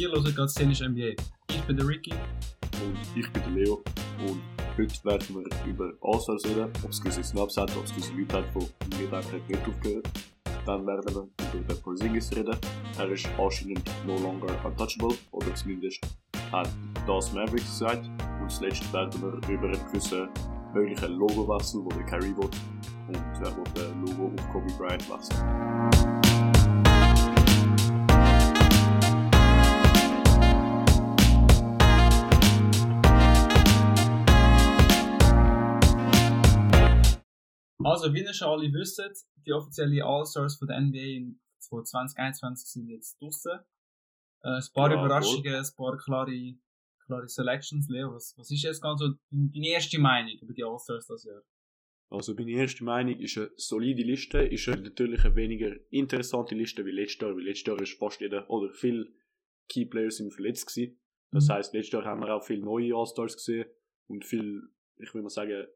Ihr hört gerade Szenisch NBA. Ich bin der Ricky. Und ich bin der Leo. Und heute werden wir über Allstars reden, ob es gewisse Snaps hat, ob es gewisse Leute hat, die mir eigentlich nicht aufgehört. Dann werden wir über den Porzingis reden. Er ist anscheinend no longer untouchable, oder zumindest hat das Mavericks gesagt. Und zuletzt werden wir über einen gewissen möglichen Logo-Wechsel, wo der Kyrie will. Und er will ein Logo auf Kobe Bryant wechseln. Also, wie ihr schon alle wisst, die offiziellen All-Stars von der NBA in 2021 sind jetzt draussen. Äh, ein paar Ja, Überraschungen, ein paar klare, klare Selections. Leo, was, was ist jetzt ganz so deine erste Meinung über die All-Stars das Jahr? Also meine erste Meinung ist eine solide Liste, ist eine natürlich eine weniger interessante Liste wie letztes Jahr, weil letztes Jahr ist fast jeder, oder viele Key Players sind verletzt gewesen. Das Mhm. heisst, letztes Jahr haben wir auch viele neue All-Stars gesehen und viel, ich will mal sagen,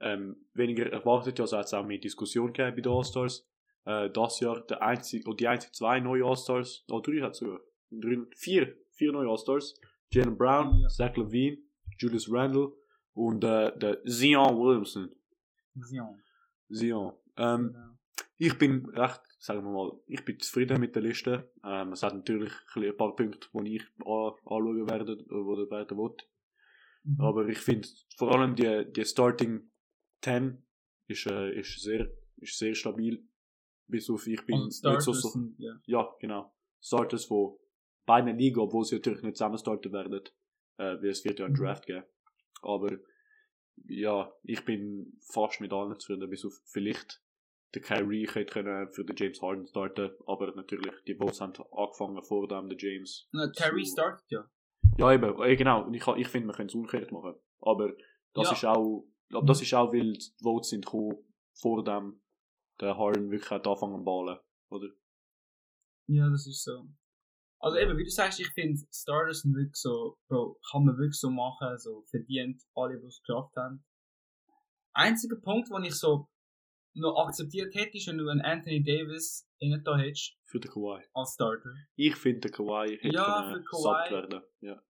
ähm, weniger erwartet, also hat es auch mehr Diskussion gegeben bei den All-Stars. Äh, das Jahr der einzige, oder die einzigen zwei neue All-Stars, oh drei hat sogar, drei, vier, vier neue All-Stars. Jalen Brown, Ja. Zach Levine, Julius Randle und äh, der Zion Williamson. Vision. Zion. Ähm, Genau. ich bin recht, sagen wir mal, ich bin zufrieden mit der Liste. Ähm, es hat natürlich ein, paar Punkte, die ich an, anschauen werde, oder werden will. Mhm. Aber ich finde, vor allem die, die Starting 10 ist, äh, ist, sehr, ist sehr stabil. Bis auf ich bin Und nicht so, so, sind, ja. genau. Starters von beiden Ligen, obwohl sie natürlich nicht zusammen starten werden, äh, weil es wird ja einen Mhm. Draft geben. Aber ja, ich bin fast mit allen zufrieden, bis auf vielleicht der Kyrie hätte können für den James Harden starten, aber natürlich, die Votes haben angefangen vor dem, der James. Na, Terry So. startet ja. Ja, eben, äh, genau. Und ich, ich finde, wir können es umgekehrt machen. Aber das Ja. ist auch, aber das ist auch, weil die Votes sind gekommen, vor dem der Harden wirklich hat angefangen zu ballen, oder? Ja, das ist so. Also eben, wie du sagst, ich finde, Starters sind wirklich so, Bro, kann man wirklich so machen, so verdient, alle, die es geschafft haben. Einziger Punkt, den ich so noch akzeptiert hätte, ist, wenn du einen Anthony Davis in da hättest, Für den Kawhi. als Starter. Ich finde, der Kawhi hätte Ja, Kawhi. werden. Ja.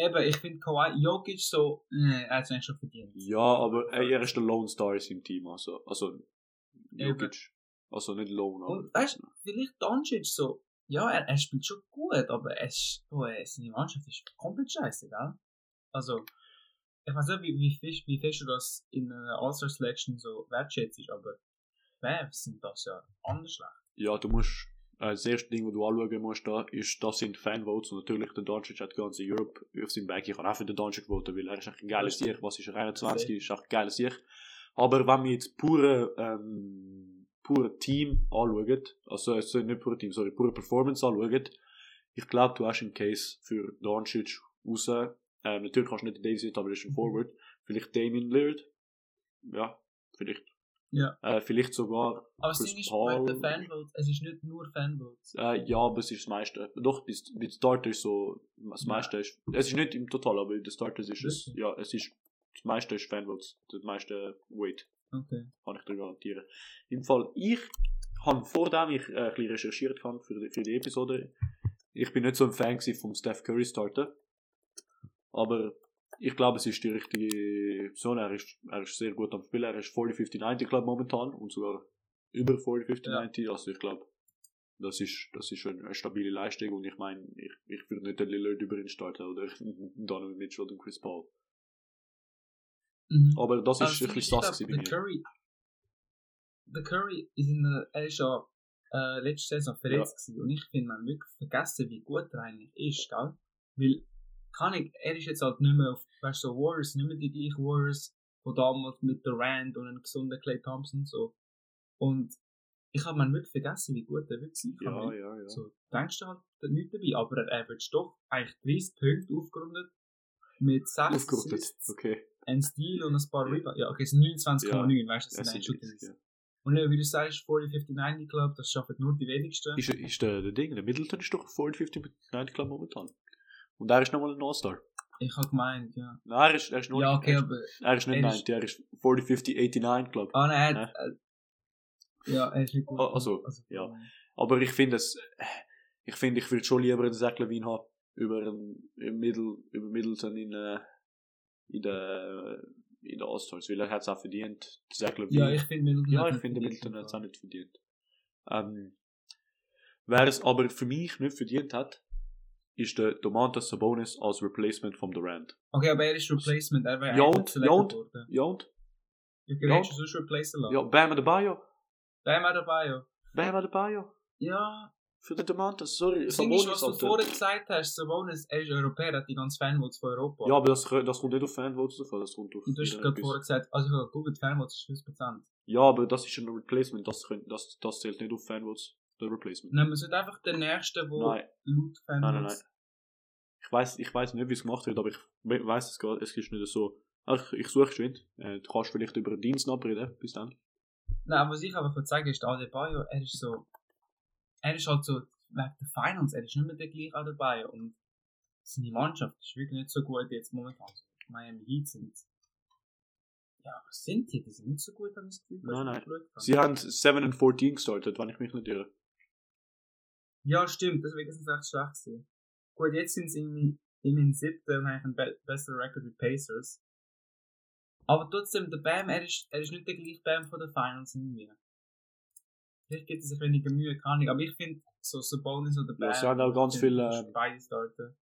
Eben, ich finde Kawhi, Jokic so, äh, er hat es eigentlich schon verdient. ja, aber ey, er ist der Lone Star in seinem Team. Also, also Jokic. Also nicht Lone, aber. Und weißt du, vielleicht Doncic so, ja, er, er spielt schon gut, aber er ist, oh, seine Mannschaft ist komplett scheiße, gell? Also, ich weiß nicht, wie, wie, wie fest du das in einer All-Star Selection so wertschätzt, aber Mavs sind das ja anders schlecht. Ja, du musst. Äh, das erste Ding, das du anschauen musst, da, ist, das sind Fanvotes. Und natürlich, der Doncic hat die ganze Europe auf seinem Back. Ich kann auch für den Doncic voten, weil er ist echt ein geiler Sieg. Was ist er? 21 ist echt ein geiler Sieg. Aber wenn wir jetzt pure, ähm, pure Team anschauen, also, also nicht pure Team, sorry, pure Performance anschauen, ich glaube, du hast einen Case für Doncic raus. Ähm, natürlich kannst du nicht den Davis aber das ist ein Mhm. Forward. Vielleicht Damien Lillard. Ja, vielleicht. Ja. Äh, vielleicht sogar Aber Chris Ding ist, Paul. bei den Fanvotes, es ist nicht nur Fanvotes. Äh, ja, aber es ist das meiste. Doch, die, die Starter ist so, das Ja. meiste ist, es ist nicht im Total, aber in den Starters ist es, ja, es ist, das meiste ist Fanvotes, das meiste Weight, Okay. kann ich dir garantieren. Im Fall, ich habe, vor dem ich äh, ein bisschen recherchiert habe für die, für die Episode, ich bin nicht so ein Fan vom Steph Curry Starter, aber ich glaube, es ist die richtige Option, er ist, er ist sehr gut am Spielen, er ist 40-50-90 glaube momentan und sogar über 40-50-90, also ich glaube, das ist, das ist eine, stabile Leistung und ich meine, ich, ich würde nicht den Lillard über ihn starten oder Donovan Mitchell oder Chris Paul. Mhm. Aber das Also, ist ein ich bisschen glaub, das gewesen bei. Curry, der Curry ist in der, er ist ja äh, letzte Saison verletzt gewesen. und ich finde, man wirklich vergessen, wie gut er eigentlich ist, gell? Weil, kann ich, er ist jetzt halt nicht mehr auf, weißt du, so Warriors, nicht mehr die gleichen Warriors, von damals mit Durant und einem gesunden Clay Thompson, so. Und ich habe man wirklich vergessen, wie gut er wirklich sein kann. Ja, Weil ja, ja. So, denkst du halt nichts dabei, aber er average doch eigentlich 30 Punkte aufgerundet, mit 6 Aufgerundet, okay. ein Stil und ein paar Ja. Rebounds. Ja, okay, es sind 29,9, weißt du, das Ja, sind Shooting. ja. Und ja, wie du sagst, 40, 50, 90 Club, das schaffen nur die wenigsten. Ist, ist der, der Ding, der Middleton ist doch 40-50-90 Club momentan. Und er ist nochmal ein All-Star. Ich habe gemeint, ja. Nein, er ist, er ist noch Ja, okay, er ist, aber. er ist nicht er ist- 90, er ist 40-50-89 Club. Ah, nein, er hat. Äh, ja, er ist nicht gut. Ah, also, ja. äh, Aber ich finde es, ich finde, ich würde schon lieber einen Zach Levine haben über einen, im Middle, über Middleton in, äh, in der, in der All-Stars, weil er hat es auch verdient. Zach Levine. Ja, ich finde Middleton. Ja, ich finde. Middleton hat es auch nicht verdient. Ähm, wer es aber für mich nicht verdient hat, ist der Domantas Sabonis als Replacement von Durant. Okay, aber er ist Replacement. Wäre Ja, selected ja? Ich ja. hätte schon sonst replacen lassen. Ja, Bam Adebayo. Bam Adebayo. Bam Adebayo. Ja, Für den Domantas, sorry. das Ding ist, was du vorher gesagt hast, Sabonis, er ist Europäer, hat die ganzen Fanvotes von Europa. Ja, aber das, das kommt nicht auf Fanvotes davon, das kommt auf... Und du hast gerade vorher gesagt, also ich habe gegoogelt, Fanvotes ist 5%. Ja, aber das ist ein Replacement, das, könnt- das, das zählt nicht auf Fanvotes, der Replacement. Nehmen wir es einfach den nächsten, wo Nein, laut nein, nein, nein. Fanvotes... Ich weiß ich weiß nicht, wie es gemacht wird, aber ich we- weiß es gerade, es ist nicht so... Ach, ich suche geschwind. Äh, du kannst vielleicht über den Dienst abreden, bis dann. Nein, was ich aber sagen ist, der Adebayo, er ist so... Er ist halt so, wegen der Finals, er ist nicht mehr der gleiche Adebayo. Und seine Mannschaft ist wirklich nicht so gut jetzt momentan. Miami Heat sind... Ja, was sind die? Die sind nicht so gut, habe ich das Gefühl. Nein, nein. ich. Sie haben 7 and 14 gestartet, wenn ich mich nicht irre. Ja, stimmt, deswegen sind sie echt schlecht gewesen. Gut, jetzt sind sie in, in den siebten und haben einen be besseren Record wie Pacers. Aber trotzdem, der Bam, er ist, er ist nicht der gleiche Bam von den Finals irgendwie. Vielleicht gibt es sich weniger Mühe, keine Ahnung. Aber ich finde, so Sabonis oder Bam... Ja, sie haben auch ganz sind- viel, äh, Beide starten.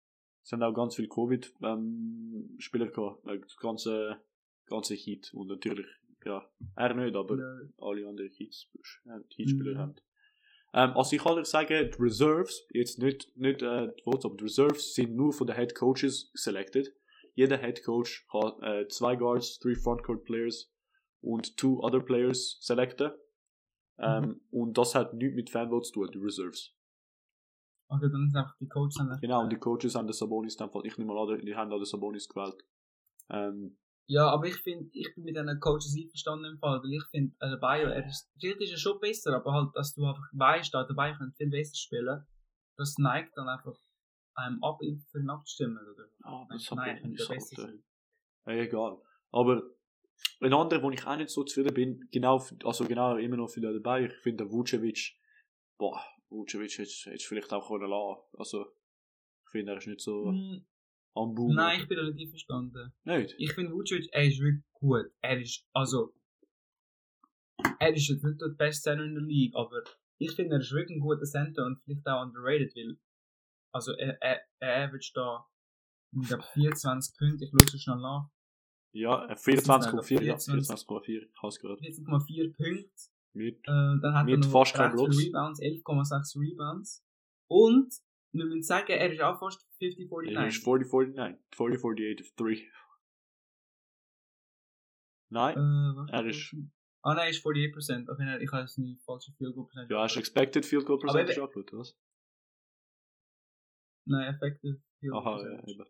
Es haben auch ganz viele Covid-Spieler gehabt, äh, das ganze, ganze Heat. Und natürlich, ja, er nicht, aber Ja. alle anderen äh, Heat-Spieler Mhm. haben. Ähm, also ich kann dir sagen, die Reserves, jetzt nicht, nicht äh, die Votes, aber die Reserves sind nur von den Head Coaches selected. Jeder Head Coach kann äh, zwei Guards, three Frontcourt Players und two other Players selecten. Ähm, Mhm. Und das hat nichts mit Fanvotes zu tun, die Reserves. Okay, dann sind einfach die Coaches Genau, und die Coaches haben den Sabonis dann, ich nehme an, die haben auch den Sabonis gewählt. Ähm, Ja, aber ich finde, ich bin mit diesen Coaches einverstanden im Fall, weil ich finde, äh, der Bayo, er ist, vielleicht ist er schon besser, aber halt, dass du einfach weißt, da Bayo könnte viel besser spielen, das neigt dann einfach einem ab, für ihn abzustimmen, oder? ah, das nein, könnte er besser sein. Ja, egal. Aber ein anderer, wo ich auch nicht so zufrieden bin, genau, also genau immer noch für den dabei, ich finde der Vucevic, boah, Vucevic hätte hätte vielleicht auch können lassen. Also, ich finde, er ist nicht so Hm, am Boom. Nein, ich bin da nicht einverstanden. Nicht? Ich finde Vucevic, er ist wirklich gut. Er ist, also, er ist jetzt nicht der beste Center in der League, aber ich finde, er ist wirklich ein guter Center und vielleicht auch underrated, weil, also, er, er, er average da, ich glaube, 24 Punkte, ich schaue schnell nach. Ja, äh, Das ist 24,4, ja, 24. 24,4, ich habe es gerade. 14,4 Punkte. Mit, Äh, dann hat Mit er noch fast Blocks. Rebounds, 11,6 Rebounds. Und, wir müssen sagen, er ist auch fast 50-49. er ist 40, 49, 40, 48, 3. Nein, Äh, er ist- Ah nein, er ist 48%. Okay, ich habe es nicht falsche Field Goal Percentage. ja, hast du expected Field Goal Percentage angeschaut, was? Nein, effective Field Goal Aha, ja, eben.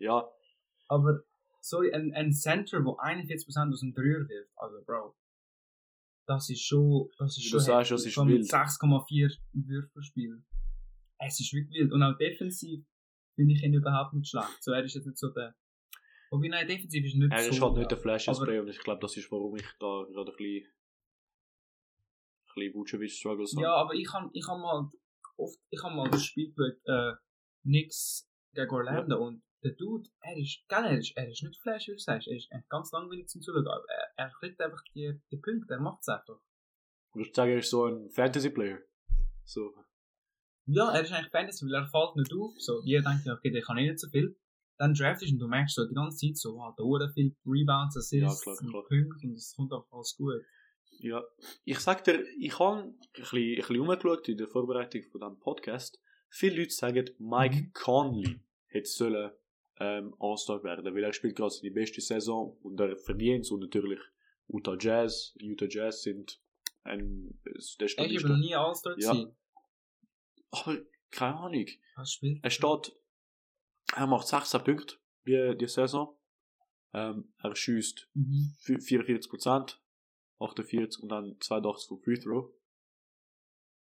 Ja, Aber, sorry, ein, ein Center, wo 41% aus dem Dreier wirft, also Bro, das ist schon, das ist Wie schon du sagst, das heftig. ist allem mit wild. 6,4 Würfe pro Spiel. Es ist wirklich wild. Und auch defensiv finde ich ihn überhaupt nicht schlecht. So, er ist jetzt nicht so der, wobei, nein, defensiv ist nicht Er so. ist halt nicht der Flash Spray und ich glaube, das ist, warum ich da gerade ein bisschen, ein bisschen Vucevic struggles habe. Ja, aber ich habe ich hab mal oft, ich habe mal das Spiel geschaut, äh, nix gegen Orlando und der Dude, er ist, gell, er ist, er ist nicht Flash, wie du sagst, er ist ganz langweilig zum Zuschauen, aber er, er kriegt einfach die, die Punkte, er macht es einfach. Ich würde sagen, er ist so ein Fantasy-Player. So. Ja, er ist eigentlich Fantasy, weil er fällt nicht auf, so, jeder denkt, okay, der kann eh nicht so viel. Dann draftest du und du merkst so die ganze Zeit so, wow, da wurde viel Rebounds, Assists, Ja, klar, und. Punkte und es kommt auch alles gut. Ja. Ich sag dir, ich habe ein bisschen, ein bisschen umgeschaut in der Vorbereitung von diesem Podcast. Viele Leute sagen, Mike Mhm. Conley hätte sollen ähm, All-Star werden, weil er spielt gerade seine beste Saison und er verdient es und natürlich Utah Jazz, Utah Jazz sind ein, der Er ist aber stabilste. noch nie All-Star Ja. gewesen. Aber keine Ahnung. Was spielt? Er steht, er macht 16 Punkte die, die Saison. Ähm, er schießt Mhm. 44%, 48 und dann 82 vom Free Throw.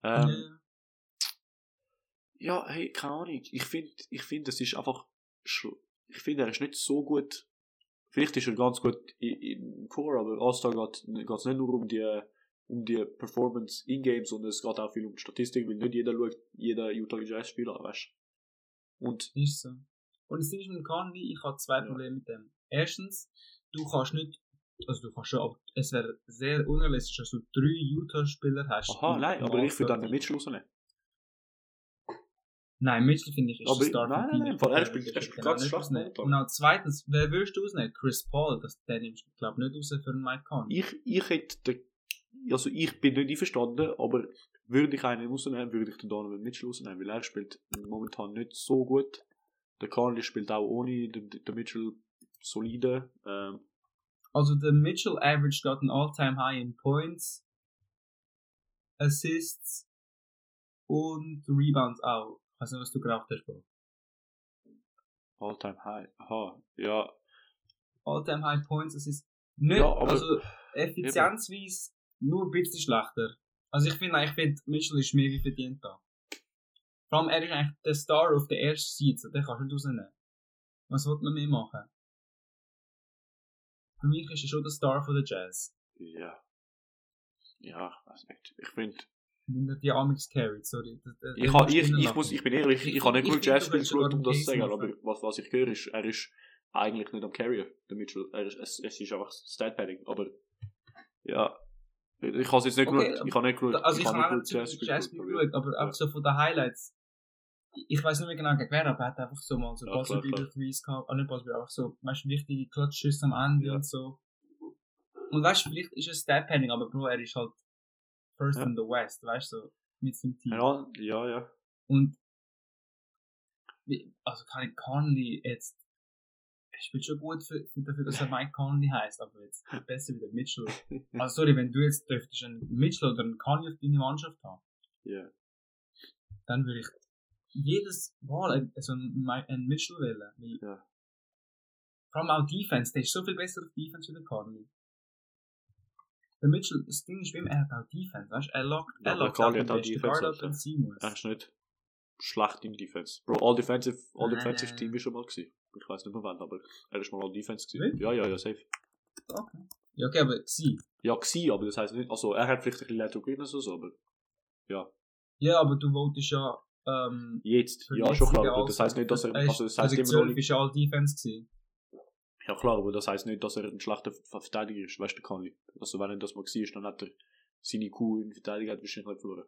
Ja, Ähm, ja. ja, hey, keine Ahnung. Ich finde, ich finde, es ist einfach, ich finde, er ist nicht so gut. Vielleicht ist er ganz gut im Core, aber All-Star geht es nicht nur um die, um die Performance in Games und es geht auch viel um Statistik, weil nicht jeder schaut jeder Utah Jazz Spieler an, weißt Und Ist so. Und das Ding ist mit Conley, ich habe zwei Ja. Probleme mit dem. Erstens, du kannst nicht, also du kannst schon, aber es wäre sehr unrealistisch, dass du drei Utah-Spieler hast. aha, nein, aber ich würde dann den Mitchell rausnehmen. Nein, Mitchell finde ich ist Aber ich- Star nein, nein, nein, er spielt- er spielt genau ganz schlecht rausnehmen. Und auch zweitens, wer willst du ausnehmen? Chris Paul, das, der nimmst du, glaube ich, nicht raus für einen Mike Conley. Ich, ich hätte, den, also ich bin nicht einverstanden, aber würde ich einen rausnehmen, würde ich den Donovan Mitchell rausnehmen, weil er spielt momentan nicht so gut. Der Conley spielt auch ohne den, den Mitchell solide. Ähm, Also der Mitchell average got ein All-Time High in Points, Assists und Rebounds auch. Ich weiß nicht, was du geraucht hast, Bro. All-Time High. Aha, ja. All-Time High Points, Assists. Nicht, Ja, aber- also effizienzweise nur ein bisschen schlechter. Also ich finde, ich finde, Mitchell ist mehr wie verdient da. Vor allem, er ist eigentlich der Star auf der ersten Seite, den kannst du nicht rausnehmen. Was will man mehr machen? Für mich ist er schon der Star von der Jazz. Ja. Ja, ich weiß nicht. Ich finde, er die Amix carried, sorry. Der- der- ich, muss ich, ich, muss, ich bin ehrlich, ich, Ich- habe nicht finde, Jazz geschaut, um das zu sagen, aber was, was ich höre, ist, er ist eigentlich nicht am Carrier, der Mitchell. Er ist, es, es ist einfach Stat-Padding, aber ja. Ich habe es jetzt nicht Okay, geschaut. Ich habe nicht geschaut. Also ich habe habe auch genug Jazz geschaut, aber einfach so von den Highlights. Ich weiß nicht mehr genau gegen wer, aber er hat einfach so mal so Ja, klar. Threes gehabt. Ah, nicht Possible, einfach so, weißt du, wichtige Clutch-Schüsse am Ende Ja. und so. Und weißt du, vielleicht ist es Stat-Padding, aber Bro, er ist halt First Ja. in the West, weißt du, so, mit seinem Team. Ja, ja, ja. Und, also kann ich Conley jetzt, er spielt schon gut für, für dafür, dass er Mike Conley heißt, aber jetzt besser wie der Mitchell. Also sorry, wenn du jetzt dürftest einen Mitchell oder einen Conley auf deine Mannschaft haben, ja. dann würde ich jedes Mal ein- also einen, Mi- einen Mitchell wählen. Weil Ja. Vor allem auch Defense, der ist so viel besser auf Defense wie der Conley. Der Mitchell, das Ding ist er hat auch Defense, weißt du? Er lockt, Ja, er lockt auch den besten Defense, Guard ab, Alter. wenn es sein muss. Er ist nicht schlecht im Defense. Bro, All Defensive, All Defensive Team ist schon mal gewesen. Ich weiß nicht mehr wann, aber er ist mal All Defense gewesen. Ja, ja, ja, safe. Okay. Ja, okay, aber sie. Ja, gsi, aber das heisst nicht, also er hat vielleicht ein bisschen Leto Green oder so, aber Ja, aber du wolltest ja, ähm, jetzt, ja, schon klar, aber das heisst nicht, dass er, ist- also das heisst immer noch 2012 nicht, ist all Defense gewesen. ja klar, aber das heisst nicht, dass er ein schlechter Ver- Verteidiger ist, weißt du, Conley. Also wenn er das mal war, dann hat er seine Kuh in Verteidigung hat wahrscheinlich nicht verloren.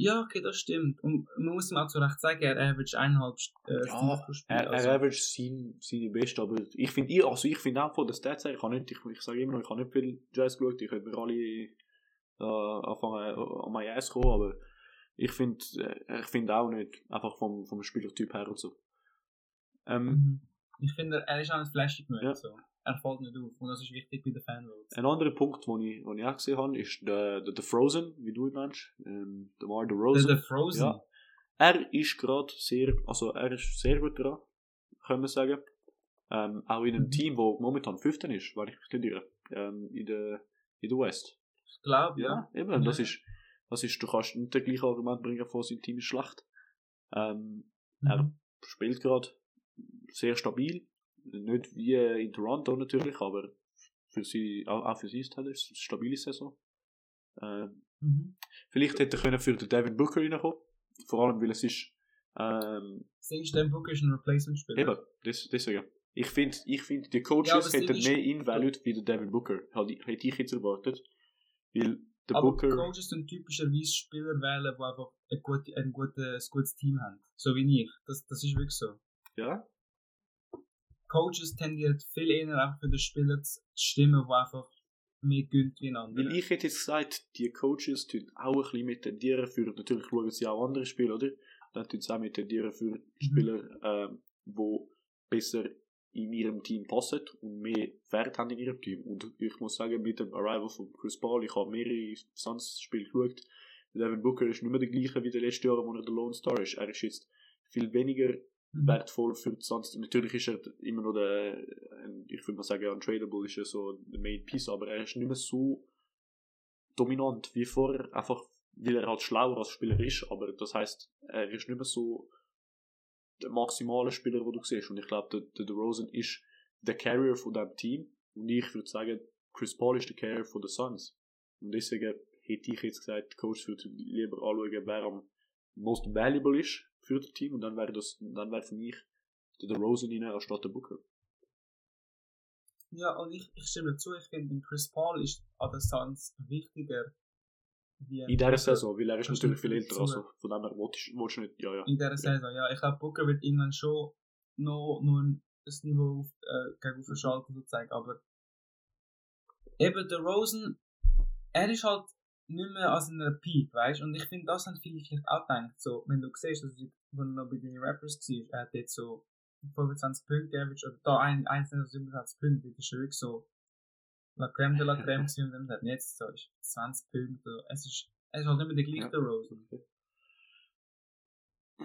Ja, okay, das stimmt. Und man muss ihm auch zu Recht sagen, er average eineinhalb äh, Ja, pro Spiel. Er, also. er average sein, seine Beste, aber ich finde, ich, also ich finde auch von den Stats her, ich nicht, ich, ich sage immer noch, ich habe nicht viel Jazz geschaut, ich könnte mir alle äh, anfangen äh, an mein Jazz kommen, aber ich finde, äh, ich finde auch nicht, einfach vom, vom Spielertyp her und so. Ähm, Mhm. Ich finde, er ist auch nicht flashig genug. Ja. So. Er fällt nicht auf. Und das ist wichtig bei den Fanvotes. ein anderer Punkt, den ich, den ich auch gesehen habe, ist der, der, der Frozen, wie du ihn nennst, ähm, der Mar Der, Rosen. der Frozen. Ja. Er ist gerade sehr, also er ist sehr gut dran, können wir sagen. Ähm, auch in einem Mhm. Team, wo momentan 15 ist, wenn ich mich nicht irre, ähm, in der, in der West. Ich glaube, ja. eben, Ja. das ist, das ist, du kannst nicht das gleiche Argument bringen von sein Team ist schlecht. Ähm, Mhm. er spielt gerade sehr stabil. Nicht wie in Toronto natürlich, aber für sie, auch, für sie ist es eine stabile Saison. Ähm, Mhm. vielleicht hätte er können für den Devin Booker reinkommen. Vor allem, weil es ist, ähm, ist, Dan Booker ist ein Replacement-Spieler. eben, das, deswegen. Ich finde, ich find, die Ja, aber Coaches das hätten mehr invalued wie der Devin Booker. Hätte ich- jetzt erwartet. Weil der Aber Booker, Coaches sind typischerweise Spieler wählen, die einfach ein, gut, ein, gutes, ein gutes Team haben. So wie ich. Das, das ist wirklich so. ja, Coaches tendieren viel eher einfach für den Spieler zu stimmen, die einfach mehr gönnt wie ein anderer. Weil ich hätte jetzt gesagt, die Coaches tun auch ein bisschen mit tendieren für, natürlich schauen sie auch andere Spiele, oder? Dann tun sie auch mit tendieren für Spieler, ähm, die besser in ihrem Team passen und mehr Wert haben in ihrem Team. Und ich muss sagen, mit dem Arrival von Chris Paul, ich habe mehrere Suns-Spiele geschaut, Devin Booker ist nicht mehr der gleiche wie die letzten Jahre, wo er der Lone Star ist. Er ist jetzt viel weniger Mhm. Wertvoll für die. Natürlich ist er immer noch der, ich würde mal sagen, untradable ist er so der Main Piece, aber er ist nicht mehr so dominant wie vorher, einfach weil er halt schlauer als Spieler ist, aber das heißt, er ist nicht mehr so der maximale Spieler, den du siehst. Und ich glaube, der, der DeRozan ist der Carrier von diesem Team und ich würde sagen, Chris Paul ist der Carrier von den Suns. Und deswegen hätte ich jetzt gesagt, Coach würde lieber anschauen, wer am most valuable ist für das Team und dann wäre das, dann wäre für mich der Rosen rein anstatt der Booker. Ja, und ich, ich stimme dazu, ich finde, Chris Paul ist an der Suns wichtiger wie In dieser. Saison, weil er ist natürlich viel älter, also von dem her willst du nicht, ja, ja. In dieser Saison, ja. Ich glaube, Booker wird irgendwann schon noch, noch ein, das Niveau auf, äh, gegen verschalten sozusagen, aber eben der Rosen, er ist halt nicht mehr an seiner Peak, weißt Und ich finde, das haben viele vielleicht auch gedacht, so, wenn du siehst, dass ich, wenn er noch bei den Rappers war, er hat jetzt so 25 Punkte average, oder da ein, 27 Punkte, das ist schon wirklich so La Creme de la Creme gewesen, und dann hat jetzt so ist 20 Punkte, es ist, es ist halt nicht mehr der gleiche Ja. Rosen.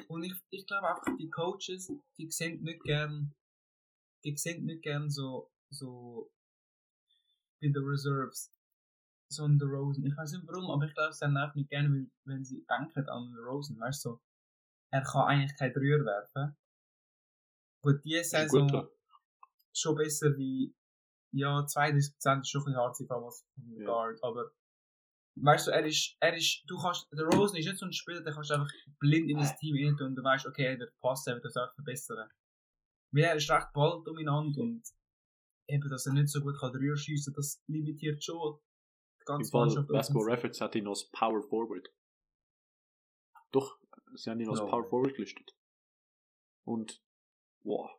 Und ich, ich glaube einfach, die Coaches, die sehen nicht gern, die sehen nicht gern so, so, in den Reserves, so in den Rosen. Ich weiß nicht warum, aber ich glaube, sie haben einfach nicht gerne, weil, wenn sie denken an den Rosen, weißt du, so, er kann eigentlich kein Dreier werfen. Gut, die Ist ein Saison guter. schon besser wie, ja, 32% ist schon ein bisschen hart, sie was vom Ja. Guard, aber weißt du, er ist, er ist, du kannst, der Rosen ist nicht so ein Spieler, der kannst du einfach blind in das Team rein tun und du weißt, okay, er wird passen, er wird das auch verbessern. Weil er ist recht balldominant und eben, dass er nicht so gut kann schiessen, das limitiert schon die Im ganze Fall Mannschaft. Basketball Reference hat ihn als Power Forward. Doch, sie haben ihn als Ja. Power Forward gelistet. Und, wow.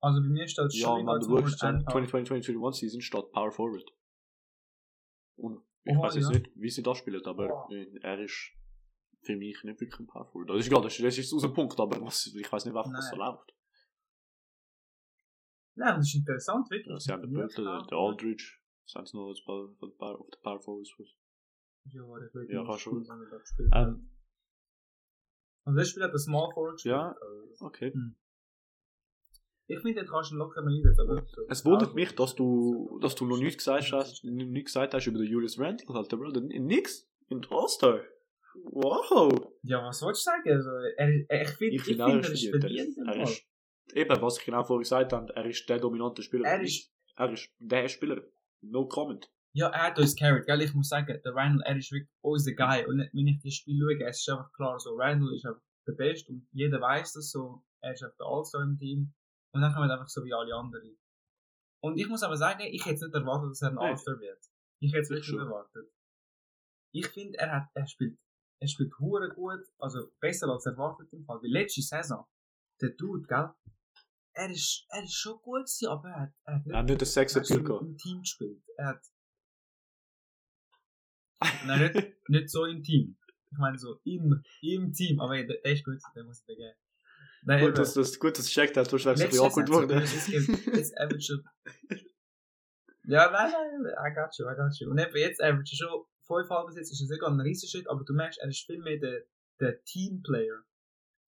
Also bei mir steht Ja, schon man, als du Forward dann and 2020-2021 Season statt Power Forward. Und ich Oh, weiß jetzt ja. nicht, wie sie das spielen, aber Oh. er ist für mich nicht wirklich ein Power Forward. Das ist egal, das ist, das ist unser Punkt, aber was, ich weiß nicht, was das so läuft. Nein, das ist interessant, wirklich. Ja, sie haben den Böttler, den, Aldridge, sind sie noch als Power, auf der Power Forwards. Ja, ich will Ja, gespielt hat. Ähm, Und der Spieler hat das Small Forward gespielt. Ja. Also, okay. Ich finde, den kannst du locker noch einsetzen, aber... so- Es wundert mich, dass du, dass du noch nichts gesagt hast, nichts gesagt hast über den Julius Randle, Alter, Bro. Nix. In All-Star. Wow. Ja, was sollst du sagen? Also, er, er, ich finde, Ich auch, er ist er verdient er ist, eben, was ich genau vorhin gesagt habe, er ist der dominante Spieler. Er ist, er ist der Spieler. No comment. Ja, er hat uns carried, gell? Ich muss sagen, der Randall, er ist wirklich unser Guy. Und wenn ich das Spiel schaue, es ist einfach klar, so, Randall ist einfach der Beste und jeder weiß das so. Er ist einfach der All-Star im Team. Und dann kommen wir einfach so wie alle anderen. Und ich muss aber sagen, ich hätte nicht erwartet, dass er ein. All-Star wird. Ich hätte es Ich wirklich nicht erwartet. Ich finde, er hat, er spielt, er spielt hure gut, also besser als erwartet im Fall. Wie letzte Saison, der Dude, gell? Er ist, er ist schon gut gewesen, aber er hat, er hat Er hat nicht den Sex weißt du, Appeal gehabt. im Team gespielt. Er hat, nein, nicht, nicht so im Team. Ich meine so im, im Team, aber der, der ist gut, den muss ich dir geben. Nein, Gut, eben. dass das gut, dass du checkt hast, wäre es ein bisschen awkward gibt- Jetzt average schon. Ja, nein, nein, I got you, I got you. Und eben jetzt average schon fünfeinhalb bis jetzt ist es egal ein riesen Schritt, aber du merkst, er ist viel mehr der, der Teamplayer.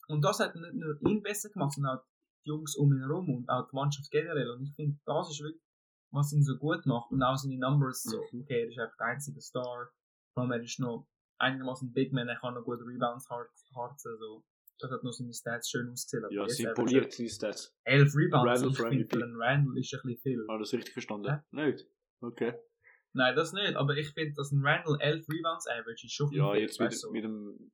Und das hat nicht nur ihn besser gemacht, sondern auch die Jungs um ihn herum und auch die Mannschaft generell. Und ich finde, das ist wirklich, was ihn so gut macht. Und auch seine Numbers so. Mhm. Okay, er ist einfach der einzige Star. Er ist noch einigermaßen Big Man, er kann noch gut Rebounds hart, harzen, so. Das hat noch seine Stats schön ausgesehen. Ja, sie er poliert seine Stats. 11 Rebounds. Randall ich für MVP. für einen Randall ist ein bisschen viel. Habe ich das richtig verstanden? Hä? Nicht? Okay. Nein, das nicht. Aber ich finde, dass ein Randall 11 Rebounds average ist schon viel. Ja, viel, jetzt mit, du. mit dem.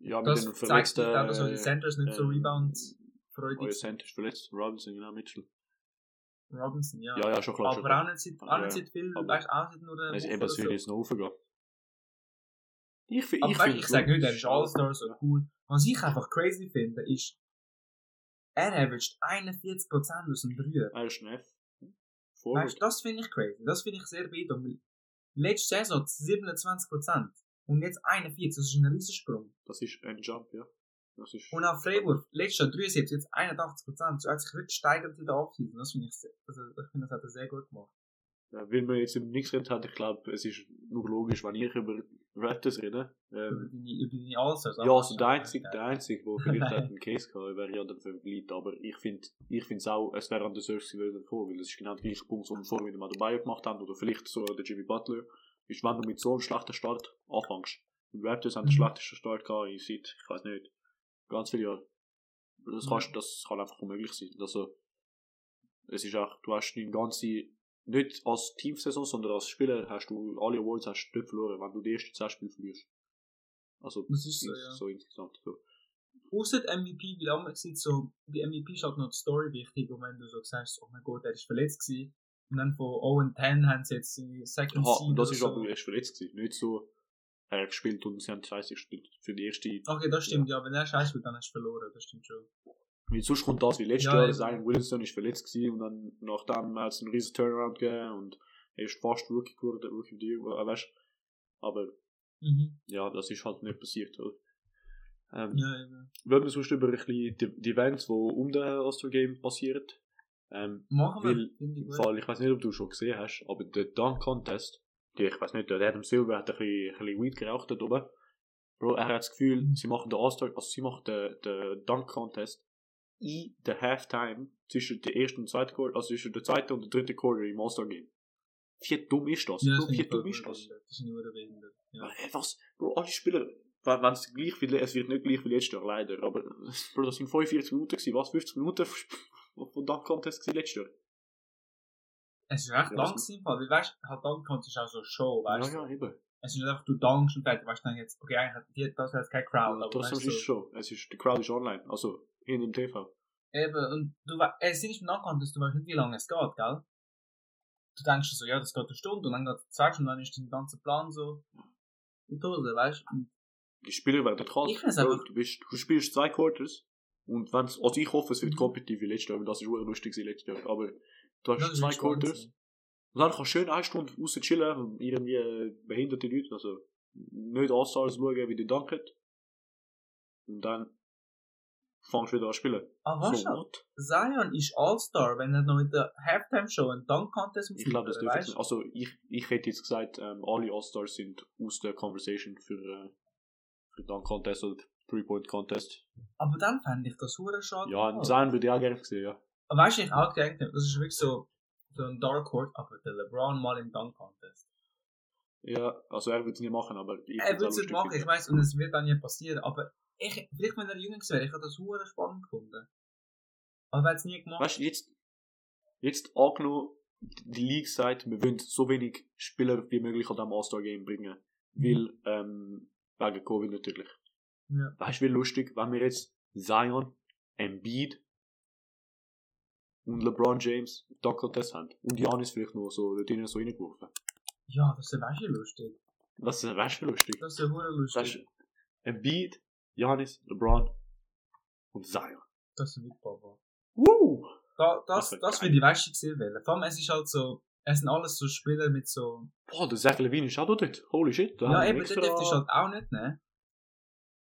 Ja, mit das dem zeigt verletzten. nicht auch, dass die Centers nicht so ähm, Rebounds freudig sind. Center ist verletzt. Robinson, genau, Mitchell. Robinson, ja. Ja, ja, schon klar. schon aber klar. auch nicht, seit- auch nicht seit viel, weißt du, auch nicht nur eine Woche eben, so. jetzt noch raufgehen. Ich, fi- Aber ich finde. ich sage nicht, er ist All-Star, so cool. Was ich einfach crazy finde, ist, er averaged 41% aus dem Dreier. Er ist ein F. Weißt das finde ich crazy. Das finde ich sehr beeindruckend. Letzte Saison 27% und jetzt 41%. Das ist ein Riesensprung. Das ist ein Jump, ja. Das ist. Und auch Freiburg, letztes Jahr 73, jetzt 81%. So hat sich wirklich steigert in der Offseason. Das finde ich, sehr- also, ich finde, das hat er sehr gut gemacht. Ja, wenn man jetzt über nichts redet hat, ich glaube, es ist nur logisch, wenn ich über Raptors rede. Über Ähm, über die Allstars. ja, also der einzige, der einzige, der vielleicht hat einen Case gehabt, wäre ja der Vergleich. Aber ich finde, ich finde es auch, es wäre an der Surf gewesen weil es ist genau der gleiche Punkt, den wir vorhin mit dem Adebayo gemacht haben, oder vielleicht so der Jimmy Butler, ist, wenn du mit so einem schlechten Start anfängst. Die Raptors haben den Mhm. schlechtesten Start gehabt in seit, ich weiß nicht, ganz viele Jahre. Das, Ja. kannst, das kann einfach unmöglich sein. Also, es ist auch, du hast deine ganze nicht als Teamsaison, sondern als Spieler hast du alle Awards hast du nicht verloren, wenn du die ersten 10 Spiele verlierst. Also, Das ist so, ja. so insgesamt. So. Außer MVP, auch man sieht so, bei MVP ist halt noch die Story wichtig, und wenn du so sagst, oh mein Gott, er ist verletzt gewesen, und dann von 0 und 10 haben sie jetzt die Second Aha, Seed und das ist so. aber erst verletzt gewesen. Nicht so, er hat gespielt und sie haben 30 gespielt für die erste. Okay, das stimmt, ja, wenn er scheiße wird, dann hast du verloren, das stimmt schon. Weil sonst kommt das wie letztes Ja, Jahr. Zion Williamson ist verletzt gewesen und dann nachdem hat es einen riesen Turnaround gegeben und er ist fast Rookie geworden, Rookie of the Year, äh, weißt Aber Mhm. ja, das ist halt nicht passiert. Oder? Ähm, Ja, eben. Wollen wir sonst über ein bisschen die, die Events, die um den All-Star Game passieren? Ähm, Machen wir, Weil. Fall, ich weiß nicht, ob du schon gesehen hast, aber der Dunk Contest, ich weiß nicht, der Adam Silver hat ein bisschen, ein bisschen Weed geraucht dort oben. Bro, er hat das Gefühl, sie machen den All-Star, also sie machen den, den Dunk Contest in der Halftime zwischen der ersten und zweiten Quarter, also zwischen der zweiten und der dritten Quarter im All-Star Game. Wie dumm ist das? Ja, Bro, wie dumm ist das? Das ist nur behindert. Ja. Was? Bro, alle Spieler, wenn es gleich wie, es wird nicht gleich wie letztes Jahr, leider, aber, Bro, das sind 45 Minuten gewesen, was? 50 Minuten von Dunk Contest gewesen letztes Jahr? Es ist recht Ja, lang das- gewesen, weil, weißt, halt dann du auch so Show, weißt ja, du. ja, eben. Es ist nicht einfach, du dankst und fertig, weißt du, dann jetzt, okay, eigentlich hat die, das hat keine Crowd, Ja, aber trotzdem weißt ist es schon. Es ist, die Crowd ist online, also in dem TV. Eben, und du weißt, es ist mit Nachkant, du weißt nicht, wie lange es geht, gell? Du denkst so, ja, das geht eine Stunde, und dann geht es zwei Stunden, und dann ist dein ganzer Plan so in die Hose, weißt du? Die Spieler werden kalt. Ich Bro, einfach- Du, bist, du spielst zwei Quarters und wenn's, also ich hoffe, es wird kompetitiv wie letztes Jahr, weil das ist lustig gewesen letztes Jahr. Aber du hast zwei Quarters und dann kannst du schön eine Stunde raus chillen irgendwie äh, behinderte Leute, also nicht All-Stars schauen, wie die danken. Und dann fangst du wieder an zu spielen. Ah, weißt so? Zion ist All-Star, wenn er noch in der Halftime-Show einen Dunk-Contest muss Ich glaube, das dürfte? Also ich, ich hätte jetzt gesagt, ähm, alle All-Stars sind aus der Conversation für, äh, für Dunk Contest oder Three-Point Contest. Aber dann fände ich das hure schade. Ja. Zion würde ich auch gerne sehen, ja. Aber weißt du, ich auch gedacht habe, das ist wirklich so, so ein Dark Horse, aber der LeBron mal im Dunk-Contest. Ja, also er würde es nicht machen, aber ich Er würde es nicht machen, ich weiß, und es wird dann nie passieren, aber ich, vielleicht wenn er jünger wäre, ich hätte das hure spannend gefunden. Aber er hat es nie gemacht. Weißt du, jetzt, jetzt angenommen, die League sagt, wir wollen so wenig Spieler wie möglich an diesem All-Star-Game bringen. Weil, ähm, wegen Covid natürlich. Ja. Weißt du, wie lustig, wenn wir jetzt Zion, Embiid und LeBron James Dunk Contest haben. Und Janis vielleicht noch so dort drinnen so reingeworfen. Ja, das wäre weißt du lustig. Das ist, weißt du, wie lustig. Das wäre hure Weißt lustig. du, Embiid, Janis, LeBron und Zion. Das wäre wirklich Papa. Woo! Da, das, Das das würde ich weißt gesehen werden. Vor allem, es ist halt so, es sind alles so Spieler mit so, Boah, der Zach Levine ist auch dort. Holy shit. ja eben, extra- den dürftest du halt auch nicht nehmen.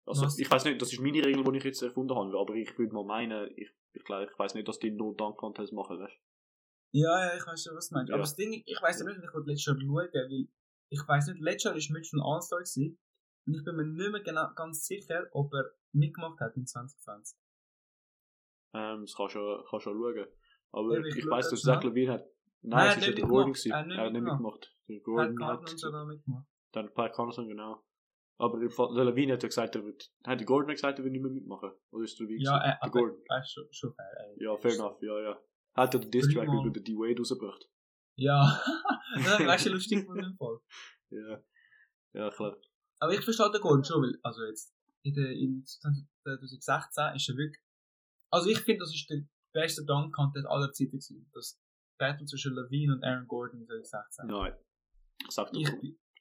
Also, Was? ich weiß nicht, das ist meine Regel, die ich jetzt erfunden habe, aber ich würde mal meinen, ich, ich glaube, ich weiß nicht, dass die nur Dunk Contest machen, weißt Ja, ja, ich weiß schon, was du meinst. Ja. Aber das Ding, ich weiß nicht, ich wollte letztes Jahr schauen, weil ich weiß nicht, letztes Jahr ist Mitch ein All-Star und ich bin mir nicht mehr genau, ganz sicher, ob er mitgemacht hat in 2020. Ähm, das kannst du schon, schauen. Aber ich ich schau weiß, das dass. Zach Levine hat. Nein, Nein, er es hat ist ja der Gordon. Er hat nicht mitgemacht. Der Er hat Gordon hat, mitgemacht. dann Pat Connaughton, genau. Aber der Levine hat ja gesagt, er wird, hat der Gordon gesagt, er will nicht mehr mitmachen? Oder ist der Levine? Ja, äh, der aber, Gordon. du, schon, schon fair, ey. Ja, fair enough, ja, ja. Hat er den Diss-Track Dreimal. über den D-Wade rausgebracht? Ja, das weißt du, lustig von dem Fall. Ja. Ja, klar. Aber ich verstehe den Gordon schon, weil, also jetzt, in der, in 2016 ist er wirklich, also ich finde, das ist der beste Dunk-Contest aller Zeiten gewesen. Das Battle zwischen Levine und Aaron Gordon in 2016. Nein. Sag doch.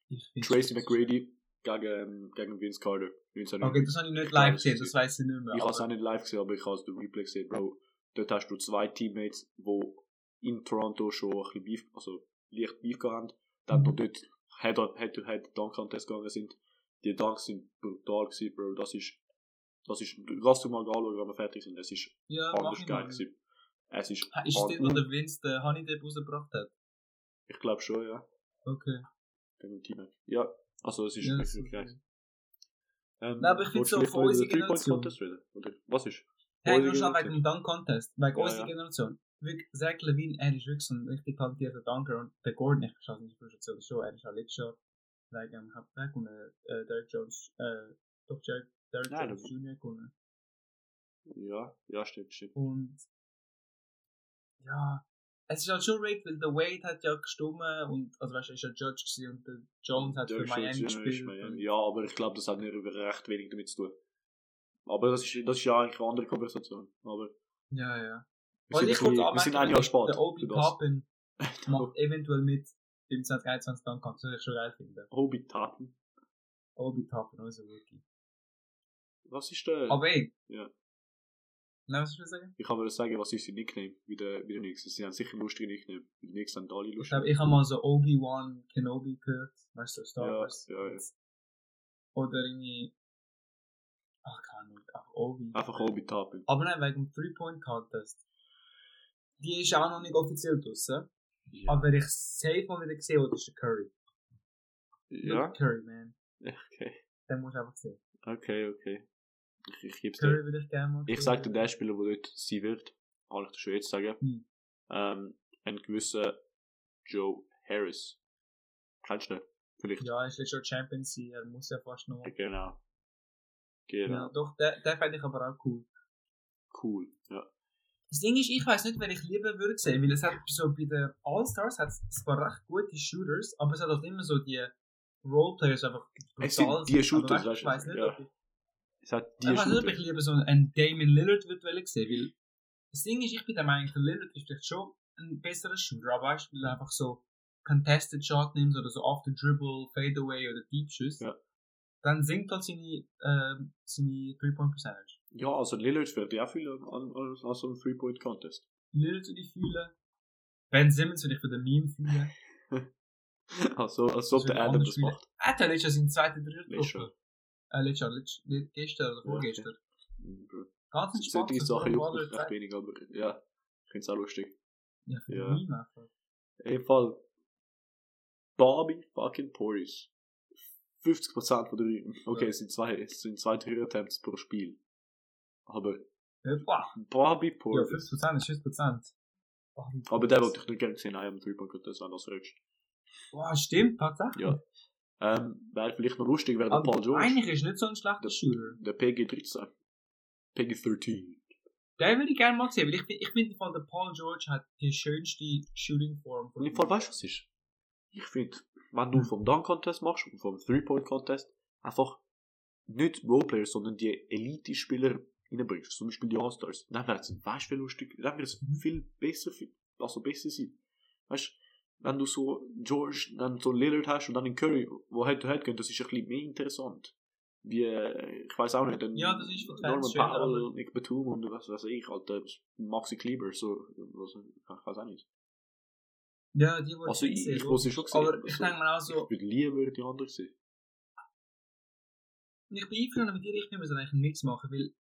Ich, ich Tracy McGrady gegen, gegen Vince Carter. 1990. Okay, das habe ich nicht live gesehen, das weiß ich nicht mehr. Ich habe es auch nicht live gesehen, aber ich habe es durch Replay gesehen, Bro. Dort hast du zwei Teammates, die in Toronto schon ein bisschen Beef, also leicht Beef gehabt haben. Dann Mhm. noch dort Head to Head, to Head Dunk Contest gegangen sind. Die Dunks sind brutal gewesen, Bro. Das ist, das ist, lass du mal anschauen, wenn wir fertig sind. Es ist ja, anders geil gewesen. Es ist, Ist das, wo der Vince den Honey Dip rausgebracht hat? ich glaube schon, ja. Okay. Gegen Teammate. Ja. Also, es ist Ja, geil. okay. Ähm, Nein, aber ich du so von unserer Generation. Contest reden? Oder was ist? Hey, nur schon wegen dem Dunk-Contest. Wegen Ja, unserer. Generation. Wirklich, Zach Levine, er ist wirklich so ein richtig talentierter Dunker und der Gordon, ich es nicht, Frustration schon, er ist auch letztes Jahr wegen hat er gewonnen, äh, Derek Jones, äh, doch Derek, Derek Nein, Jones Jr. gewonnen. Ja, ja, stimmt, stimmt. Und ja, es ist halt schon rigged, weil der Wade hat ja gestimmt und, also weißt du, ist ja Judge gewesen und der Jones hat für Jones Miami gespielt. Miami. Ja, aber ich glaube, das hat nicht recht wenig damit zu tun. Aber das ist, das ist ja eigentlich eine andere Konversation. Aber Ja, ja. wir sind, ich ein kurz bisschen, wir sind ein Jahr spät. Der Obi für. Toppin macht eventuell mit im 2021 dann kannst du das schon geil finden. Obi Taten. Obi Toppin, unser Rookie. Was ist der? Aber ey. Ja. Nein, was soll ich sagen? ich kann mir sagen, was ist sein Nickname wie der, wie der Knicks. Sie haben sicher lustige Nickname. Die Knicks haben alle Ich lustige glaube, ich habe mal so Obi-Wan Kenobi gehört. Weißt du, Star Ja, Wars. ja, ja. Oder irgendwie. Ach, keine Ahnung. Ach, Obi. Einfach Obi Taten. Aber nein, wegen dem Three-Point-Contest. Die ist auch noch nicht offiziell draussen. Ja. Aber wenn ich safe mal wieder gesehen habe, ist der Curry. ja. Curry, man. Okay. Den musst du einfach sehen. Okay, okay. Ich, ich gebe es dir. Ich sage dir, der Spieler, der dort sein wird, kann ich dir schon jetzt sagen, Hm. ähm, ein gewisser Joe Harris. Kennst du den? Vielleicht. Ja, er ist jetzt schon Champion sein, er muss ja fast noch. Genau. Genau. Ja, doch, der, der fände ich aber auch cool. Cool. Ja. Das Ding ist, ich weiß nicht, wer ich lieber würde sehen, weil es hat so bei den All-Stars hat es zwar recht gute Shooters, aber es hat auch immer so die Roleplayers einfach Es sind brutal die. Aber Shooters, weißt du, ich weiß nicht, ja. ob ich, Es hat ich die weiß nicht, ob Shooter. ich lieber so einen Damon Lillard würde sehen, weil das Ding ist, ich bin der Meinung, der Lillard ist vielleicht schon ein besserer Shooter, aber weißt du, weil er einfach so Contested Shot nimmt oder so off the dribble, Fadeaway oder Deep Schuss, Ja. dann sinkt halt seine, ähm, seine Three-Point-Percentage. Ja, also Lillard wird ja viel an, an, an so einem Three-Point-Contest. Lillard würde ich fühlen. Ben Simmons würde ich für den Meme fühlen. Also, als ob der Adam das macht. Er hat ja letztes Jahr seinen Äh, letztes Jahr, letztes, le- gestern oder Ja, vorgestern. Mhm. Ganz entspannt. Solche Sachen juckt mich recht wenig, aber ja, ich finde es auch lustig. Ja, für Ja. Meme einfach. In dem Fall, Bobby fucking Portis. 50% von der Okay, es sind zwei, es sind zwei Dreier-Attempts pro Spiel. Aber Ja, boah. Bobby Ja, Portis. 5% ist 5%. Boah, wie aber der wollte ich nicht gerne sehen, einem Three-Point-Contest, wenn das fragst. Boah, stimmt, tatsächlich. Ja. Ähm, wäre vielleicht noch lustig, wäre der Paul George. eigentlich ist nicht so ein schlechter Der- Shooter. Der PG 13. PG 13. Den würde ich gerne mal sehen, weil ich, ich finde, der Paul George hat die schönste Shooting-Form. Und im Fall, weißt du, was ist? Ich finde, wenn du vom Dunk-Contest machst und vom Three-Point-Contest einfach nicht Roleplayers, sondern die Elite-Spieler reinbringst, zum Beispiel die All-Stars, dann wird es, weißt du, viel lustig, dann wird es Mhm. viel besser, also besser sein. Weißt du, wenn du so George, dann so Lillard hast und dann den Curry, wo head to head gehen, das ist ein bisschen mehr interessant. Wie, äh, ich weiß auch nicht, ein Ja, das ist Norman Powell, aber- Nick Batum und was weiß ich, Alter, Maxi Kleber, so, was, ich weiß auch nicht. Ja, die wollte Also ich, sehen, ich muss sie schon sehen. Aber ich denke mir auch so, Ich würde lieber die andere sehen. ich bin einverstanden mit dir, ich muss eigentlich nichts machen, weil